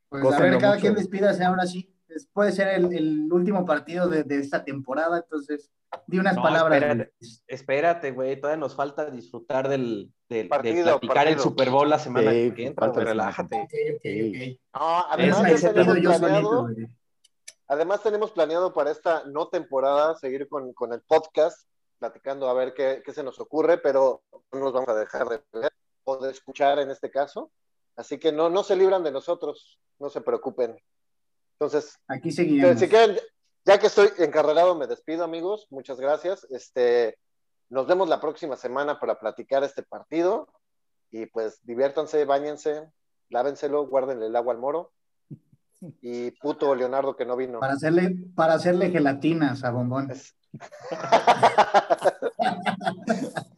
Pues Gócenlo a ver, cada mucho. quien despídase ahora sí. es- puede ser el, el último partido de, de esta temporada, entonces di unas No, palabras. espérate. Güey, todavía nos falta disfrutar del, del- de Partido, platicar el. Super Bowl la semana Sí, que entra, relájate. Ok, ok, ok. No, además, ya tenemos yo planeado, además tenemos planeado para esta no temporada seguir con, con el podcast, platicando a ver qué, qué se nos ocurre, pero no nos vamos a dejar de ver o de escuchar en este caso. Así que no, no se libran de nosotros, no se preocupen. Entonces, Aquí seguiremos. si quieren, ya que estoy encarrerado, me despido, amigos. Muchas gracias. Este, nos vemos la próxima semana para platicar este partido. Y pues diviértanse, bañense, lávenselo, guárdenle el agua al moro. Y puto Leonardo que no vino. Para hacerle, para hacerle gelatinas a Bombón. Es- [LAUGHS]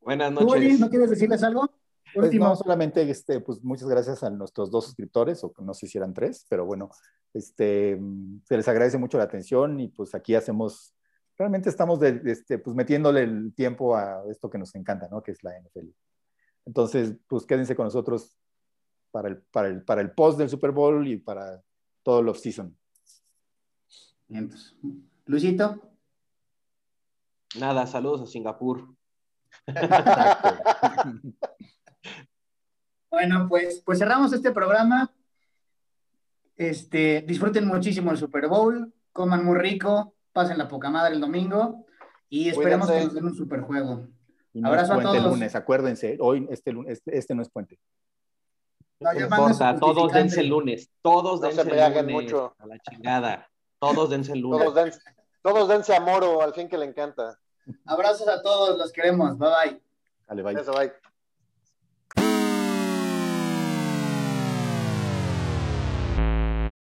Buenas ¿Tú, Oli, noches. no quieres decirles algo? Pues Último. no, solamente este, pues muchas gracias a nuestros dos suscriptores, o no sé si eran tres, pero bueno, este, se les agradece mucho la atención y pues aquí hacemos, realmente estamos de, de este, pues metiéndole el tiempo a esto que nos encanta, ¿no? Que es la NFL. Entonces, pues quédense con nosotros para el, para el, para el post del Super Bowl y para todo el off-season. Luisito, Nada, saludos a Singapur. [LAUGHS] bueno, pues, pues cerramos este programa. Este, disfruten muchísimo el Super Bowl, coman muy rico, pasen la poca madre el domingo y esperemos Cuídense. que nos den un super juego. Y no Abrazo a es puente el todos. lunes, acuérdense, hoy este, lunes- este, este no es puente. No, importa, todos dense el lunes. Todos No dense el lunes. mucho. A la chingada. Todos dense el lunes. todos, dense, todos dense a Moro, al fin que le encanta. Abrazos a todos, los queremos. Bye bye. Dale, bye. Eso, bye.